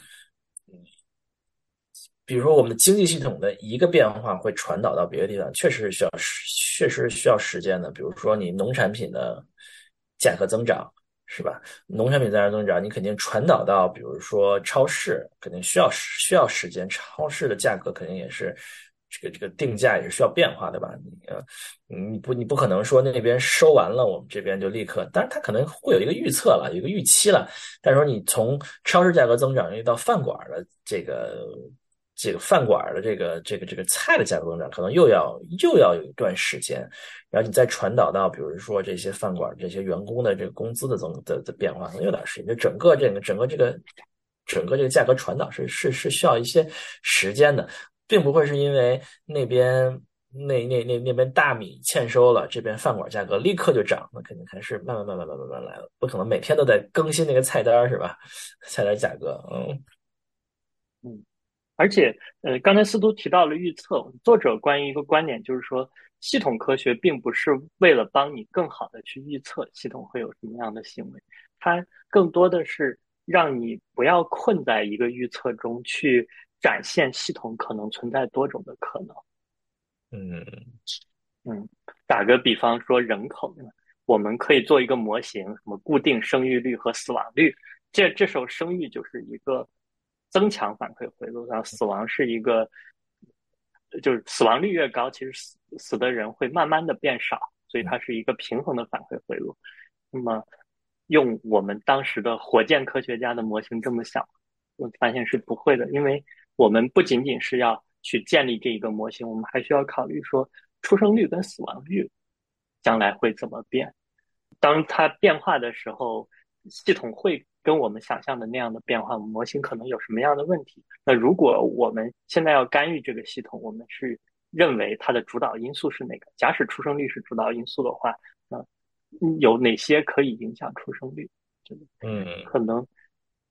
比如说我们的经济系统的一个变化会传导到别的地方，确实是需要，确实需要时间的。比如说你农产品的价格增长，是吧？农产品价格增长，你肯定传导到，比如说超市，肯定需要需要时间，超市的价格肯定也是。这个这个定价也是需要变化的吧？你呃，你不你不可能说那边收完了，我们这边就立刻，当然它可能会有一个预测了，有一个预期了。但是说你从超市价格增长又到饭馆的这个这个饭馆的这个这个这个菜的价格增长，可能又要又要有一段时间。然后你再传导到，比如说这些饭馆这些员工的这个工资的增的的变化，可能有点时间。就整个这个整个这个整个这个价格传导是是是需要一些时间的。并不会是因为那边那那那那边大米欠收了，这边饭馆价格立刻就涨，那肯定还是慢慢慢慢慢慢慢来了，不可能每天都在更新那个菜单是吧？菜单价格，嗯嗯，而且呃，刚才司徒提到了预测，作者关于一个观点就是说，系统科学并不是为了帮你更好的去预测系统会有什么样的行为，它更多的是让你不要困在一个预测中去。展现系统可能存在多种的可能。嗯嗯，打个比方说人口，我们可以做一个模型，什么固定生育率和死亡率。这这时候生育就是一个增强反馈回路，然后死亡是一个，就是死亡率越高，其实死死的人会慢慢的变少，所以它是一个平衡的反馈回路。那么用我们当时的火箭科学家的模型这么想，我发现是不会的，因为。我们不仅仅是要去建立这一个模型，我们还需要考虑说出生率跟死亡率将来会怎么变。当它变化的时候，系统会跟我们想象的那样的变化，模型可能有什么样的问题？那如果我们现在要干预这个系统，我们是认为它的主导因素是哪个？假使出生率是主导因素的话，那有哪些可以影响出生率？嗯，可能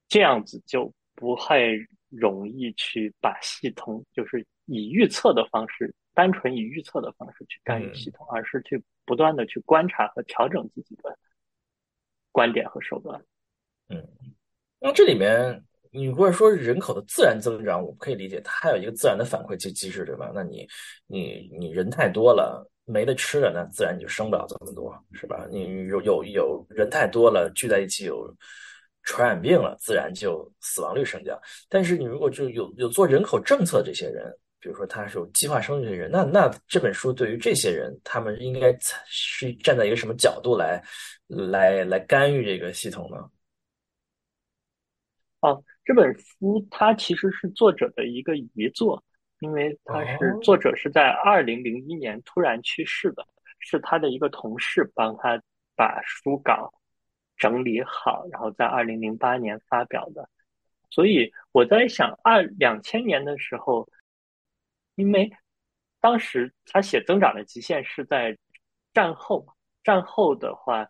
这样子就不太。容易去把系统就是以预测的方式，单纯以预测的方式去干预系统，而是去不断的去观察和调整自己的观点和手段。嗯，那这里面你如果说人口的自然增长，我们可以理解它有一个自然的反馈机机制，对吧？那你你你人太多了，没得吃了，那自然你就生不了这么多，是吧？你有有有人太多了，聚在一起有。传染病了，自然就死亡率升降。但是你如果就有有做人口政策这些人，比如说他是有计划生育的人，那那这本书对于这些人，他们应该是站在一个什么角度来来来干预这个系统呢？哦，这本书它其实是作者的一个遗作，因为他是作者是在二零零一年突然去世的，是他的一个同事帮他把书稿。整理好，然后在二零零八年发表的。所以我在想，二两千年的时候，因为当时他写《增长的极限》是在战后，战后的话，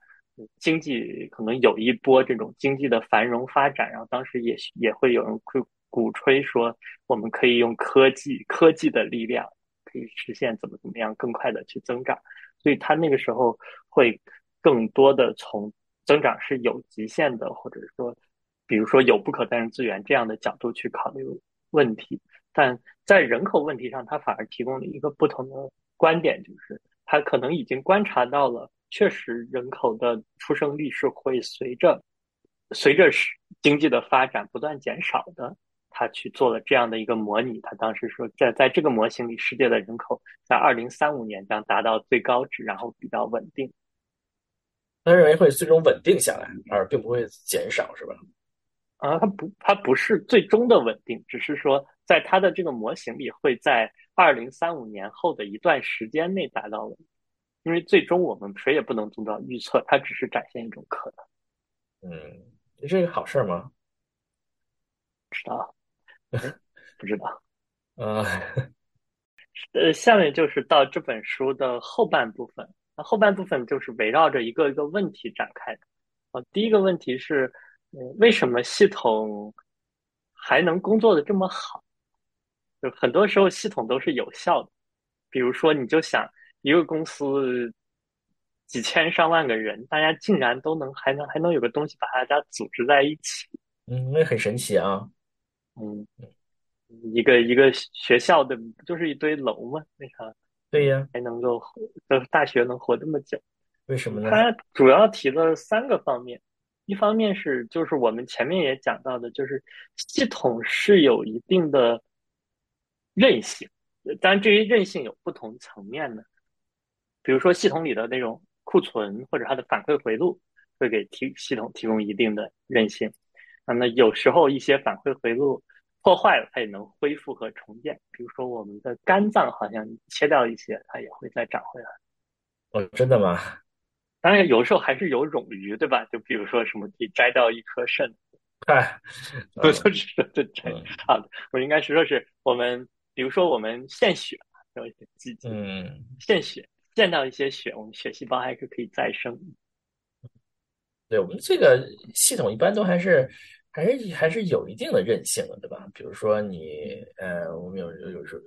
经济可能有一波这种经济的繁荣发展，然后当时也也会有人会鼓吹说，我们可以用科技科技的力量，可以实现怎么怎么样更快的去增长。所以他那个时候会更多的从。增长是有极限的，或者说，比如说有不可再生资源这样的角度去考虑问题。但在人口问题上，它反而提供了一个不同的观点，就是它可能已经观察到了，确实人口的出生率是会随着随着经济的发展不断减少的。他去做了这样的一个模拟，他当时说，在在这个模型里，世界的人口在二零三五年将达到最高值，然后比较稳定。他认为会最终稳定下来，而并不会减少，是吧？啊，它不，它不是最终的稳定，只是说在它的这个模型里，会在二零三五年后的一段时间内达到稳定。因为最终我们谁也不能做到预测，它只是展现一种可能。嗯，这是一个好事吗？不知道，不知道。呃，呃，下面就是到这本书的后半部分。那后半部分就是围绕着一个一个问题展开的。啊，第一个问题是。为什么系统还能工作的这么好？就很多时候系统都是有效的。比如说，你就想一个公司几千上万个人，大家竟然都能还能还能有个东西把大家组织在一起。嗯，那很神奇啊。嗯，一个一个学校的不就是一堆楼吗？为啥？对呀，还能够的大学能活这么久？为什么呢？他主要提了三个方面。一方面是，就是我们前面也讲到的，就是系统是有一定的韧性，当然这些韧性有不同层面的，比如说系统里的那种库存或者它的反馈回路会给提系统提供一定的韧性，那么有时候一些反馈回路破坏了，它也能恢复和重建，比如说我们的肝脏好像切掉一些，它也会再长回来。哦，真的吗？当然，有时候还是有冗余，对吧？就比如说什么可以摘掉一颗肾，哎，我 就是说这摘好的。我应该是说是我们，比如说我们献血，有一些积极，嗯，献血见到一些血，我们血细胞还是可以再生。对我们这个系统一般都还是还是还是有一定的韧性的，对吧？比如说你，呃，我们有有时候。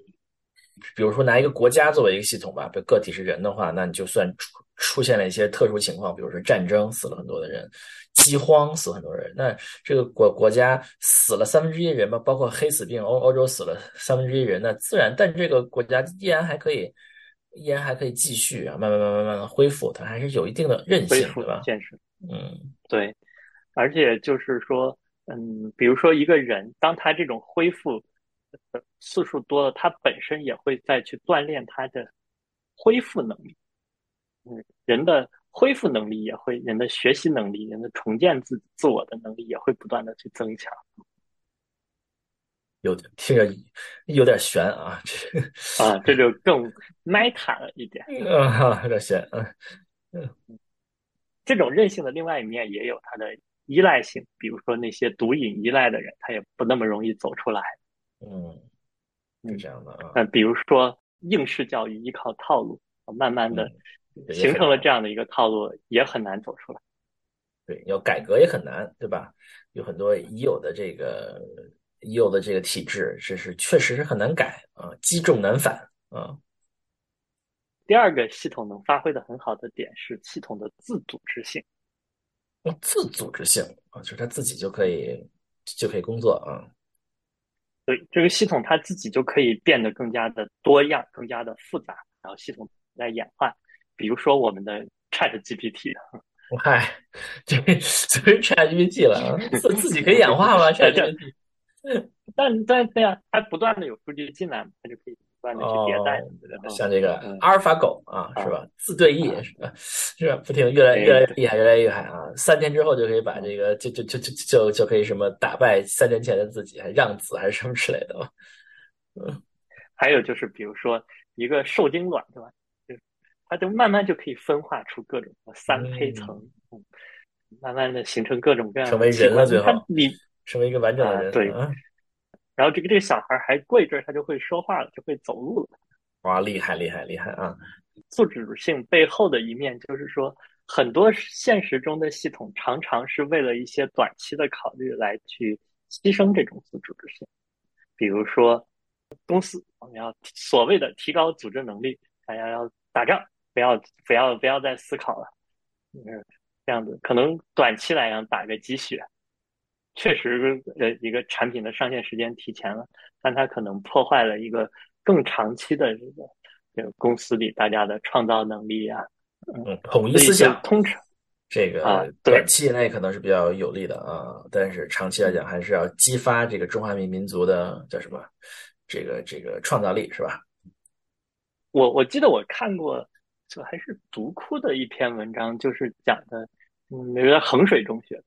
比如说拿一个国家作为一个系统吧，比如个体是人的话，那你就算出出现了一些特殊情况，比如说战争死了很多的人，饥荒死很多人，那这个国国家死了三分之一人吧，包括黑死病，欧欧洲死了三分之一人，那自然，但这个国家依然还可以，依然还可以继续啊，慢慢慢慢慢慢恢复，它还是有一定的韧性，对吧？现实，嗯，对，而且就是说，嗯，比如说一个人，当他这种恢复。次数多了，他本身也会再去锻炼他的恢复能力。嗯，人的恢复能力也会，人的学习能力，人的重建自自我的能力也会不断的去增强。有点听着有点悬啊，这啊，这就更 meta 了一点啊，有点悬。嗯，这种任性的另外一面也有它的依赖性，比如说那些毒瘾依赖的人，他也不那么容易走出来。嗯，是这样的啊。嗯比如说应试教育依靠套路，慢慢的形成了这样的一个套路，也很难走出来。对，要改革也很难，对吧？有很多已有的这个已有的这个体制，这是确实是很难改啊，积重难返啊。第二个系统能发挥的很好的点是系统的自组织性。自组织性啊，就是他自己就可以就可以工作啊。对这个系统，它自己就可以变得更加的多样、更加的复杂，然后系统在演化。比如说我们的 Chat GPT，嗨，这这是 Chat GPT 了，自自己可以演化吗？Chat GPT，但但对呀，它不断的有数据进来，它就可以。不断的去迭代，像这个阿尔法狗啊，是吧？自对弈是吧？是吧？不停越来越来越厉害，越来越厉害啊！三天之后就可以把这个，就就就就就就可以什么打败三年前的自己，还让子还是什么之类的吧？嗯，还有就是，比如说一个受精卵，对吧？就它就慢慢就可以分化出各种三胚层，嗯，慢慢的形成各种各样成为人了，最后你成为一个完整的人，对。然后这个这个小孩还过一阵儿，他就会说话了，就会走路了。哇，厉害厉害厉害啊！自主性背后的一面就是说，很多现实中的系统常常是为了一些短期的考虑来去牺牲这种自主性。比如说，公司我们要所谓的提高组织能力，大家要打仗，不要不要不要再思考了，嗯，这样子可能短期来讲打个鸡血。确实呃一个产品的上线时间提前了，但它可能破坏了一个更长期的这个这个公司里大家的创造能力啊，嗯，统一思想，通常这个短期内可能是比较有利的啊，但是长期来讲还是要激发这个中华民民族的叫什么这个这个创造力是吧？我我记得我看过，就还是读库的一篇文章，就是讲的，嗯，那个衡水中学，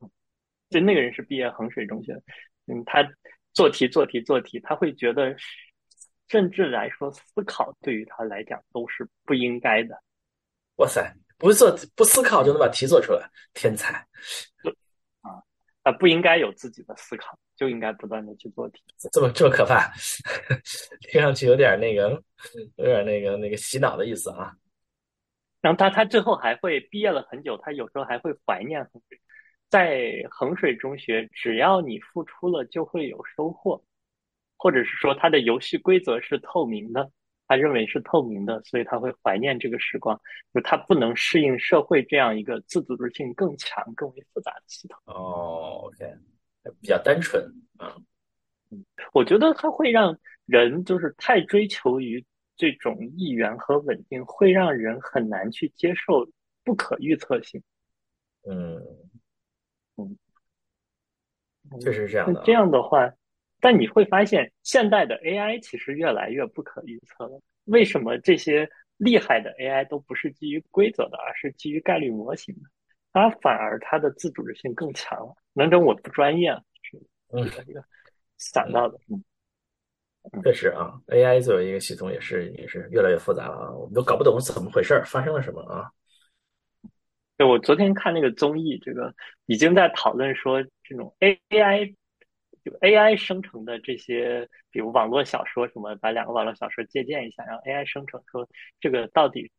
就那个人是毕业衡水中学，嗯，他做题做题做题，他会觉得，甚至来说思考对于他来讲都是不应该的。哇塞，不做不思考就能把题做出来，天才！啊啊，不应该有自己的思考。就应该不断的去做题，这么这么可怕，听上去有点那个，有点那个那个洗脑的意思啊。然后他他最后还会毕业了很久，他有时候还会怀念衡水，在衡水中学，只要你付出了，就会有收获，或者是说他的游戏规则是透明的，他认为是透明的，所以他会怀念这个时光。就他不能适应社会这样一个自组织性更强、更为复杂的系统。哦，OK。比较单纯啊，嗯，我觉得它会让人就是太追求于这种意愿和稳定，会让人很难去接受不可预测性。嗯嗯，确实是这样的。这样的话，但你会发现，现代的 AI 其实越来越不可预测了。为什么这些厉害的 AI 都不是基于规则的，而是基于概率模型的？它反而它的自主性更强了。能整我不专业，是嗯，一个想到的，嗯，确实啊，AI 作为一个系统也是也是越来越复杂了啊，我们都搞不懂是怎么回事发生了什么啊？对，我昨天看那个综艺，这个已经在讨论说，这种 AI 就 AI 生成的这些，比如网络小说什么，把两个网络小说借鉴一下，然后 AI 生成，说这个到底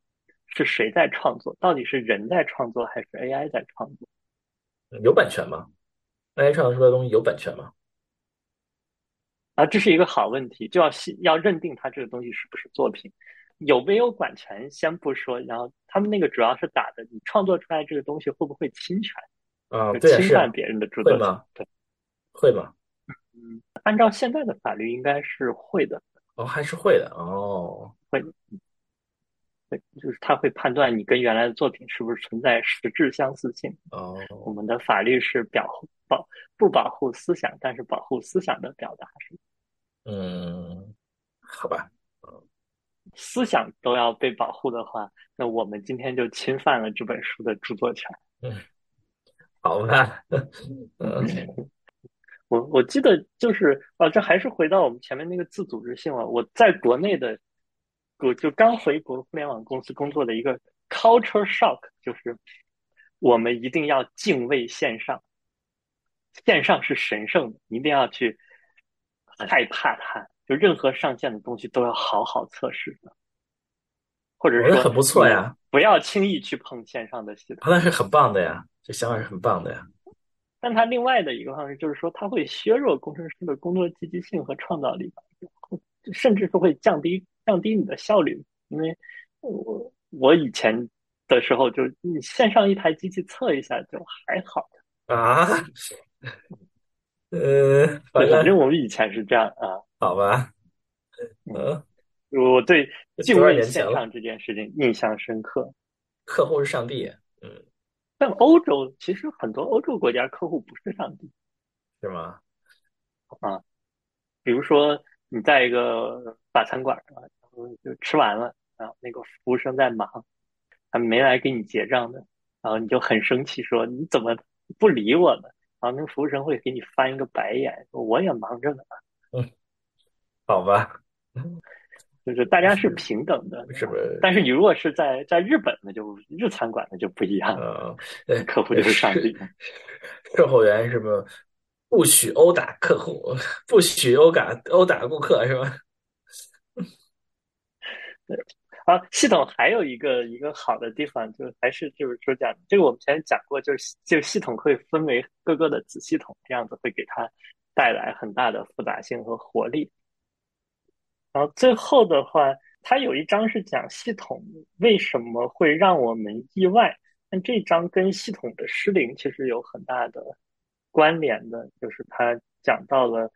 是谁在创作？到底是人在创作还是 AI 在创作？有版权吗？AI 创造出来的东西有版权吗？啊，这是一个好问题，就要要认定它这个东西是不是作品，有没有版权先不说，然后他们那个主要是打的，你创作出来这个东西会不会侵权？啊，对，侵犯别人的著作权？对，会吗？嗯，按照现在的法律应该是会的。哦，还是会的哦，会。对，就是他会判断你跟原来的作品是不是存在实质相似性。哦，我们的法律是保护保不保护思想，但是保护思想的表达是。嗯，好吧，嗯，思想都要被保护的话，那我们今天就侵犯了这本书的著作权。嗯，好吧，嗯，我我记得就是啊，这还是回到我们前面那个自组织性了。我在国内的。我就刚回国互联网公司工作的一个 culture shock，就是我们一定要敬畏线上，线上是神圣的，一定要去害怕它，就任何上线的东西都要好好测试的，或者是很不错呀，不要轻易去碰线上的系统，那是很棒的呀，这想法是很棒的呀。但它另外的一个方式就是说，它会削弱工程师的工作积极性和创造力，甚至是会降低。降低你的效率，因为我我以前的时候，就你线上一台机器测一下就还好啊。呃，反正我们以前是这样啊。好吧，嗯，我对敬畏线上这件事情印象深刻。客户是上帝，嗯，但欧洲其实很多欧洲国家客户不是上帝，是吗？啊，比如说你在一个法餐馆啊。然后就吃完了，然后那个服务生在忙，他没来给你结账的，然后你就很生气，说你怎么不理我呢？然后那个服务生会给你翻一个白眼，说我也忙着呢。嗯，好吧，就是大家是平等的，是不是？但是你如果是在在日本，那就日餐馆那就不一样了。呃，客户就是上帝，售货员是不不许殴打客户，不许殴打殴打顾客，是吧？啊，系统还有一个一个好的地方，就还是就是说讲这个，我们前面讲过，就是就系统会分为各个的子系统，这样子会给它带来很大的复杂性和活力。然后最后的话，它有一章是讲系统为什么会让我们意外，但这章跟系统的失灵其实有很大的关联的，就是他讲到了，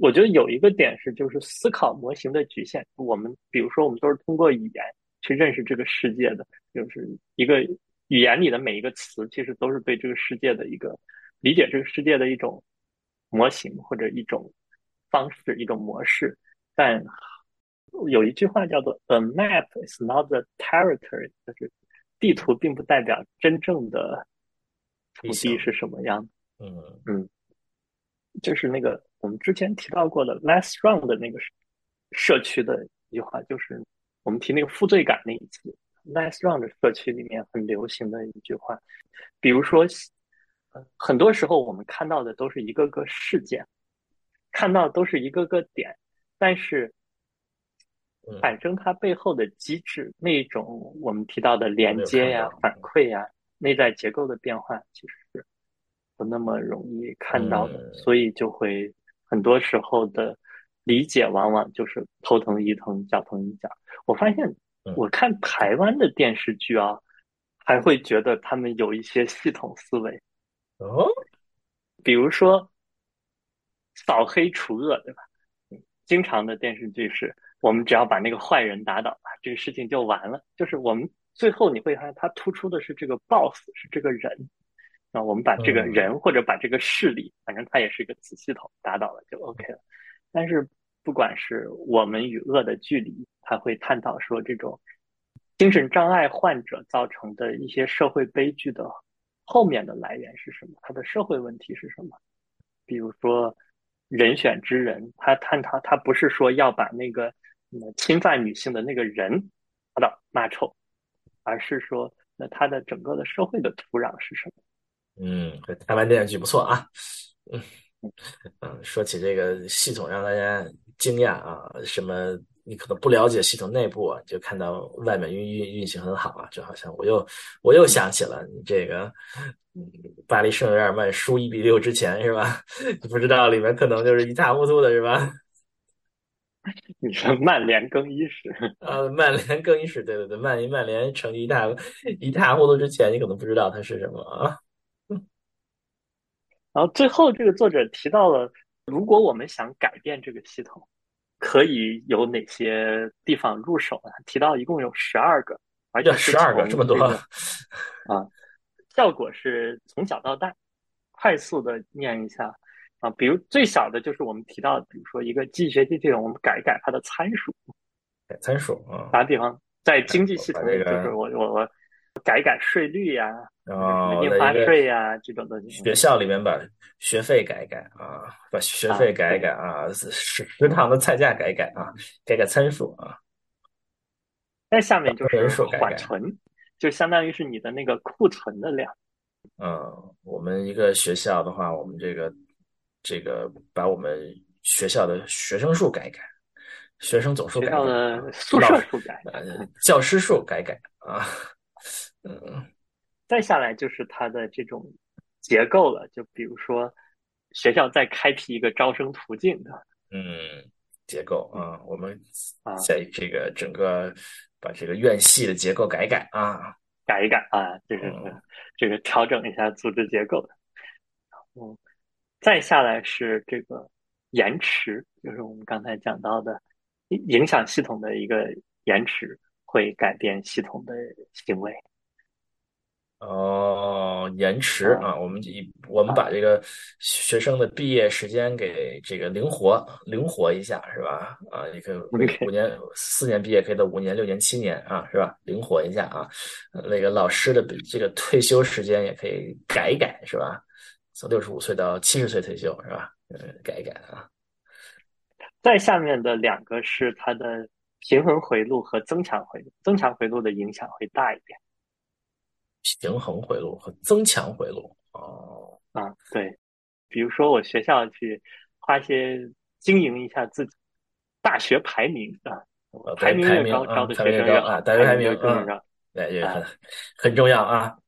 我觉得有一个点是，就是思考模型的局限。我们比如说，我们都是通过语言去认识这个世界的，就是一个语言里的每一个词，其实都是对这个世界的一个理解，这个世界的一种模型或者一种方式、一种模式。但有一句话叫做 “A map is not the territory”，就是地图并不代表真正的土地是什么样的。嗯嗯，就是那个我们之前提到过的 “less wrong” 的那个社区的一句话，就是我们提那个负罪感那一次 “less wrong” 的社区里面很流行的一句话。比如说，很多时候我们看到的都是一个个事件，看到都是一个个点，但是产生它背后的机制，那种我们提到的连接呀、反馈呀、内在结构的变化，其实是。不那么容易看到的，所以就会很多时候的理解往往就是头疼一疼，脚疼一脚。我发现我看台湾的电视剧啊，还会觉得他们有一些系统思维哦，比如说扫黑除恶，对吧？经常的电视剧是我们只要把那个坏人打倒，这个事情就完了。就是我们最后你会发现，它突出的是这个 boss，是这个人。那我们把这个人或者把这个势力，反正它也是一个子系统，打倒了就 OK 了。但是不管是我们与恶的距离，他会探讨说这种精神障碍患者造成的一些社会悲剧的后面的来源是什么？他的社会问题是什么？比如说人选之人，他探讨他不是说要把那个侵犯女性的那个人打倒骂臭，而是说那他的整个的社会的土壤是什么？嗯，台湾电视剧不错啊。嗯嗯，说起这个系统，让大家惊讶啊！什么？你可能不了解系统内部啊，就看到外面运运运行很好啊，就好像我又我又想起了你这个巴黎圣日耳曼输一比六之前是吧？你不知道里面可能就是一塌糊涂的是吧？你说曼联更衣室啊？曼联更衣室，对对对，曼联曼联成绩一塌一塌糊涂之前，你可能不知道它是什么啊。然后最后，这个作者提到了，如果我们想改变这个系统，可以有哪些地方入手呢？提到一共有十二个，而且十二个这么多啊，效果是从小到大，快速的念一下啊。比如最小的就是我们提到，比如说一个经济学系统，我们改一改它的参数，改参数啊。打比方，在经济系统里，就是我我我改一改税率呀。啊，印花税呀，这种东西。学校里面把学费改一改啊，把学费改一改啊，食食堂的菜价改一改啊，改改参数啊。那下面就是缓存，就相当于是你的那个库存的量。嗯，我们一个学校的话，我们这个这个把我们学校的学生数改一改，学生总数改改，宿舍数改，教师数改改啊，嗯。再下来就是它的这种结构了，就比如说学校再开辟一个招生途径的，嗯，结构啊，我们在这个整个把这个院系的结构改一改啊，改一改啊，就是这个调整一下组织结构。嗯，再下来是这个延迟，就是我们刚才讲到的影响系统的一个延迟，会改变系统的行为。哦，延迟啊，我们以我们把这个学生的毕业时间给这个灵活灵活一下，是吧？啊，可以 五年四年毕业可以到五年六年七年啊，是吧？灵活一下啊，那个老师的这个退休时间也可以改一改，是吧？从六十五岁到七十岁退休，是吧？嗯，改一改啊。再下面的两个是它的平衡回路和增强回路，增强回路的影响会大一点。平衡回路和增强回路哦啊，对，比如说我学校去花些经营一下自己大学排名啊，排名越高招的学生越好，大学排名嗯，对，也很很重要啊。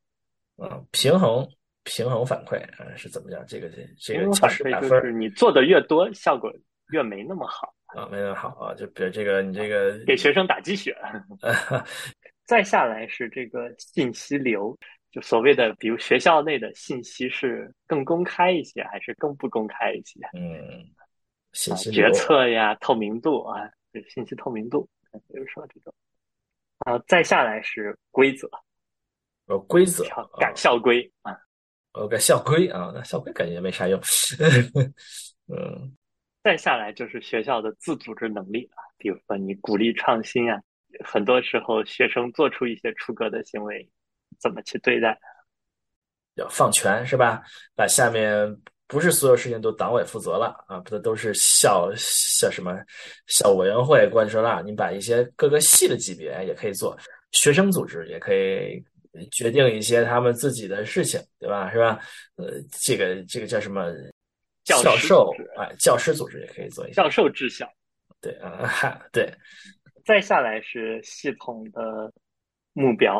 嗯，平衡平衡反馈啊是怎么样？这个这个反馈就是你做的越多，效果越没那么好啊，没那么好啊。就比如这个你这个给学生打鸡血。再下来是这个信息流，就所谓的，比如学校内的信息是更公开一些，还是更不公开一些？嗯，信啊，息决策呀，透明度啊，对，信息透明度，比如说这种。啊，再下来是规则，呃规则校啊，改校规啊，呃改校规啊，那校规感觉没啥用。嗯再下来就是学校的自组织能力啊，比如说你鼓励创新啊，很多时候学生做出一些出格的行为，怎么去对待？要放权是吧？把下面不是所有事情都党委负责了啊，不都是校校什么校委员会关说了，你把一些各个系的级别也可以做，学生组织也可以决定一些他们自己的事情，对吧？是吧？呃，这个这个叫什么？教教授组织哎，教师组织也可以做一下，教授治校。对啊，哈对，再下来是系统的目标，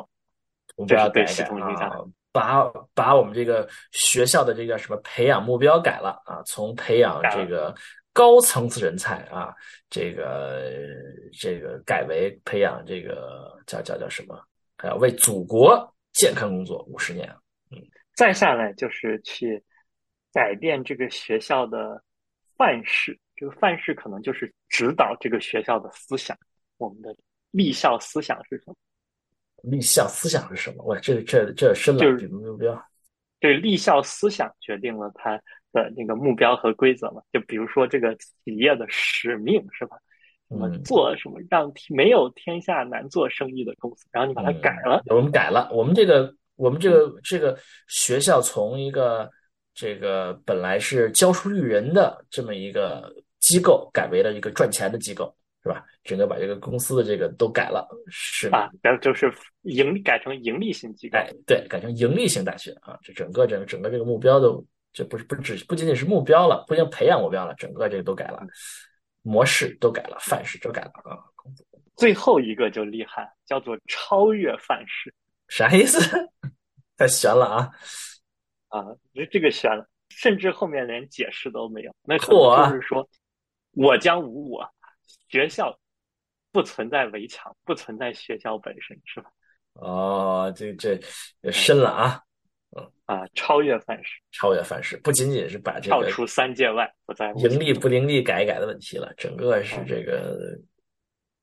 我们这是对要改一改系统影响啊，把把我们这个学校的这个什么培养目标改了啊，从培养这个高层次人才啊，这个这个改为培养这个叫叫叫什么？还要为祖国健康工作五十年。嗯再下来就是去改变这个学校的范式，这个范式可能就是指导这个学校的思想，我们的立校思想是什么？立校思想是什么？我这这这深了，就是这个目标。这个立校思想决定了它的那个目标和规则嘛。就比如说这个企业的使命是吧？什么嗯。做什么让没有天下难做生意的公司，然后你把它改了，嗯我们改了，我们这个我们这个这个学校从一个这个本来是教书育人的这么一个机构，改为了一个赚钱的机构，是吧？整个把这个公司的这个都改了，是啊，然后就是盈改成盈利性机构，哎，对，改成盈利型大学啊，这整个整个整个这个目标都，这不是不只不仅仅是目标了，不仅培养目标了，整个这个都改了，模式都改了，范式都改了啊，最后一个就厉害，叫做超越范式啥意思？太悬了啊！啊，这这个悬了，甚至后面连解释都没有。那可能就是说，我将无我，学校不存在围墙，不存在学校本身，是吧？哦，这这这深了啊！啊，超越范式，超越范式，不仅仅是把这个跳出三界外，不在盈利不盈利改一改的问题了，整个是这个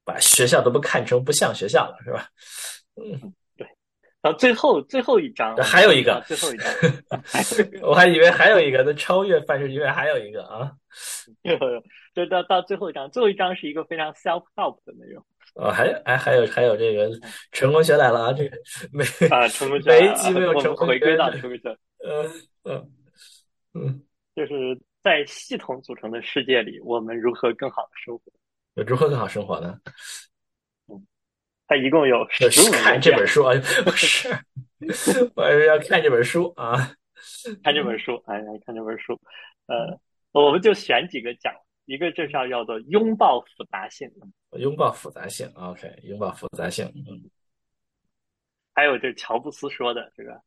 把学校都不看成不像学校了，是吧？嗯，然后最后最后一章还有一个啊最后一张，我还以为还有一个，那超越范式，以为还有一个啊。就到到最后一章，最后一章是一个非常 self help 的内容哦，还还还有还有这个成功学来了啊！这个 每啊，成功学每一集没有成功回归到成功学，嗯嗯嗯，就是在系统组成的世界里，我们如何更好的生活？如何更好生活呢？它一共有十五就是看这本书啊，不是，我是要看这本书啊。看这本书，哎，看这本书，呃，我们就选几个讲，一个就是要叫做拥抱复杂性，拥抱复杂性，OK，拥抱复杂性，嗯还有就是乔布斯说的这个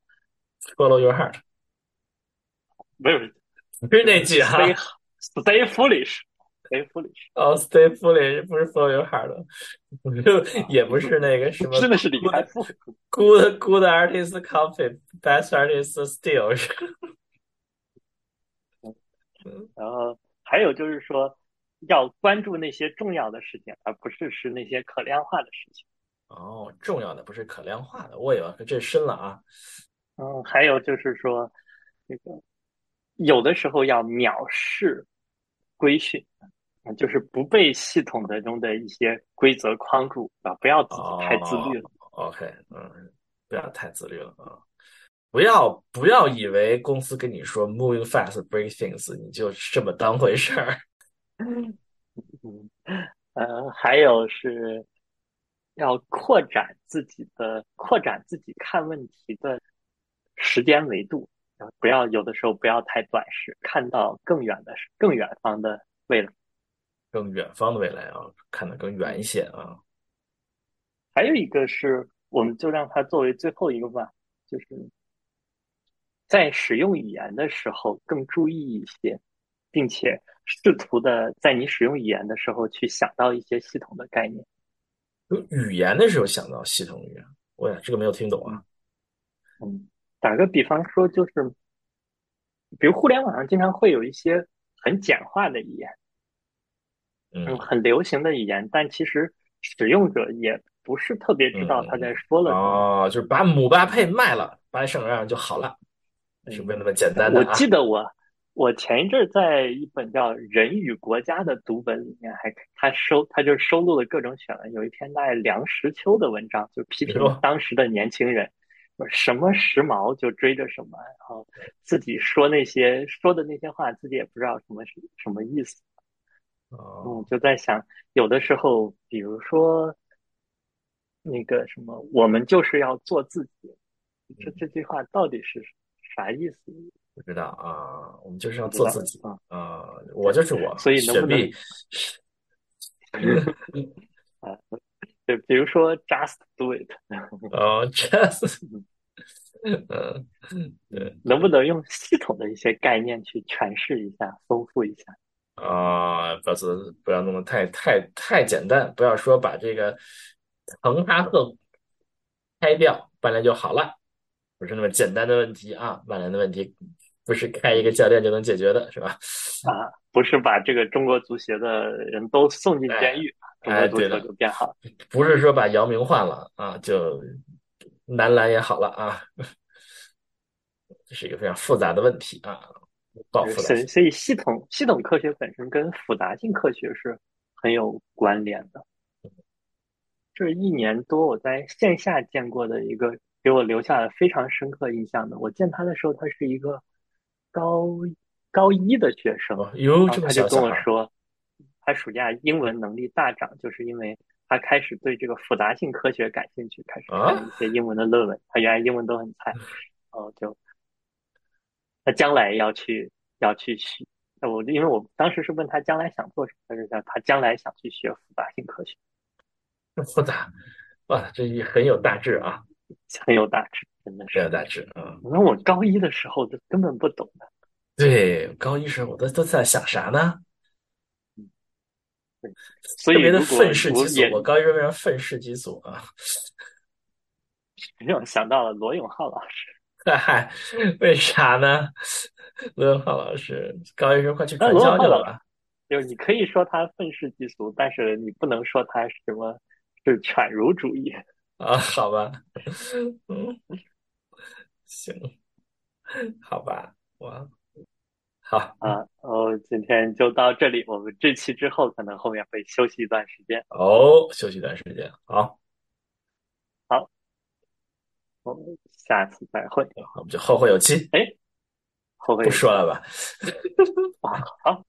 ，，Follow your heart，没有不是那句哈。stay stay foolish，哦，Stay foolish 不是 Follow your heart，就也不是那个什么真的是李开复，Good Good artist copy, best artist steal，是 然后还有就是说要关注那些重要的事情，而不是是那些可量化的事情。哦，重要的不是可量化的，我以为这深了啊。嗯，还有就是说，这个有的时候要藐视规训，啊，就是不被系统的中的一些规则框住啊，不要自己太自律了。哦 OK，嗯，不要太自律了啊。不要不要以为公司跟你说 moving fast break things，你就这么当回事儿。嗯，呃，还有是要扩展自己的扩展自己看问题的时间维度，啊不要有的时候不要太短视，看到更远的更远方的未来。更远方的未来啊，看得更远一些啊。还有一个是，我们就让它作为最后一个吧，就是在使用语言的时候更注意一些，并且试图的在你使用语言的时候去想到一些系统的概念。用语言的时候想到系统语言，我呀这个没有听懂啊。嗯，打个比方说，就是比如互联网上经常会有一些很简化的语言，嗯，嗯很流行的语言，但其实使用者也不是特别知道他在嗯，说了什么。哦，就是把姆巴佩卖了，巴黎圣日耳曼就好了，是嗯，没有那么简单的我啊。记得我我前一阵儿在一本叫《人与国家》的读本里面还，他收他就收录了各种选文，有一篇大概梁实秋的文章，就批评，当时的年轻人，什么时髦就追着什么，然后自己说那些说的那些话，自己也不知道什么是什么意思。嗯，哦，就在想，有的时候，比如说那个什么，我们就是要做自己，这嗯，这句话到底是啥意思？不知道啊，我们就是要做自己啊。啊，我就是我，所以能不能碧，啊，对比如说 just do it，哦，这是，嗯，对。能不能用系统的一些概念去诠释一下、丰富一下？啊，不要做，不要弄得太太太简单，不要说把这个滕哈赫开掉，曼联就好了，不是那么简单的问题啊，曼联的问题不是开一个教练就能解决的，是吧？啊，不是把这个中国足协的人都送进监哎狱，中国哎，足球就变好了。不是说把姚明换了啊，就男篮也好了啊，这是一个非常复杂的问题啊，爆复杂性。所以，所以系统系统科学本身跟复杂性科学是很有关联的。这一年多我在线下见过的一个给我留下了非常深刻印象的，我见他的时候，他是一个高高一的学生，他就跟我说，他暑假英文能力大涨，就是因为他开始对这个复杂性科学感兴趣，开始看啊，一些英文的论文。他原来英文都很菜，然后就他将来要去要去学。我因为我当时是问他将来想做什么，他就讲他将来想去学复杂性科学，这复杂，哇，这也很有大志啊，很有大志，真的是。很有大志啊。那我高一的时候就根本不懂的，对，高一时候我都都在想啥呢？所特别的愤世嫉俗，我高一时候为啥愤世嫉俗啊？让我想到了罗永浩老师。嗨，为啥呢？罗永浩老师高医生快去那传罗永浩老师销去了吧？就是你可以说他愤世嫉俗，但是你不能说他是什么是犬儒主义啊，好吧，嗯，行，好吧，我好，啊。哦，今天就到这里，我们这期之后可能后面会休息一段时间。哦，休息一段时间，好，我们下次再会。我们就后会有期，哎，后会不说了吧？啊，好。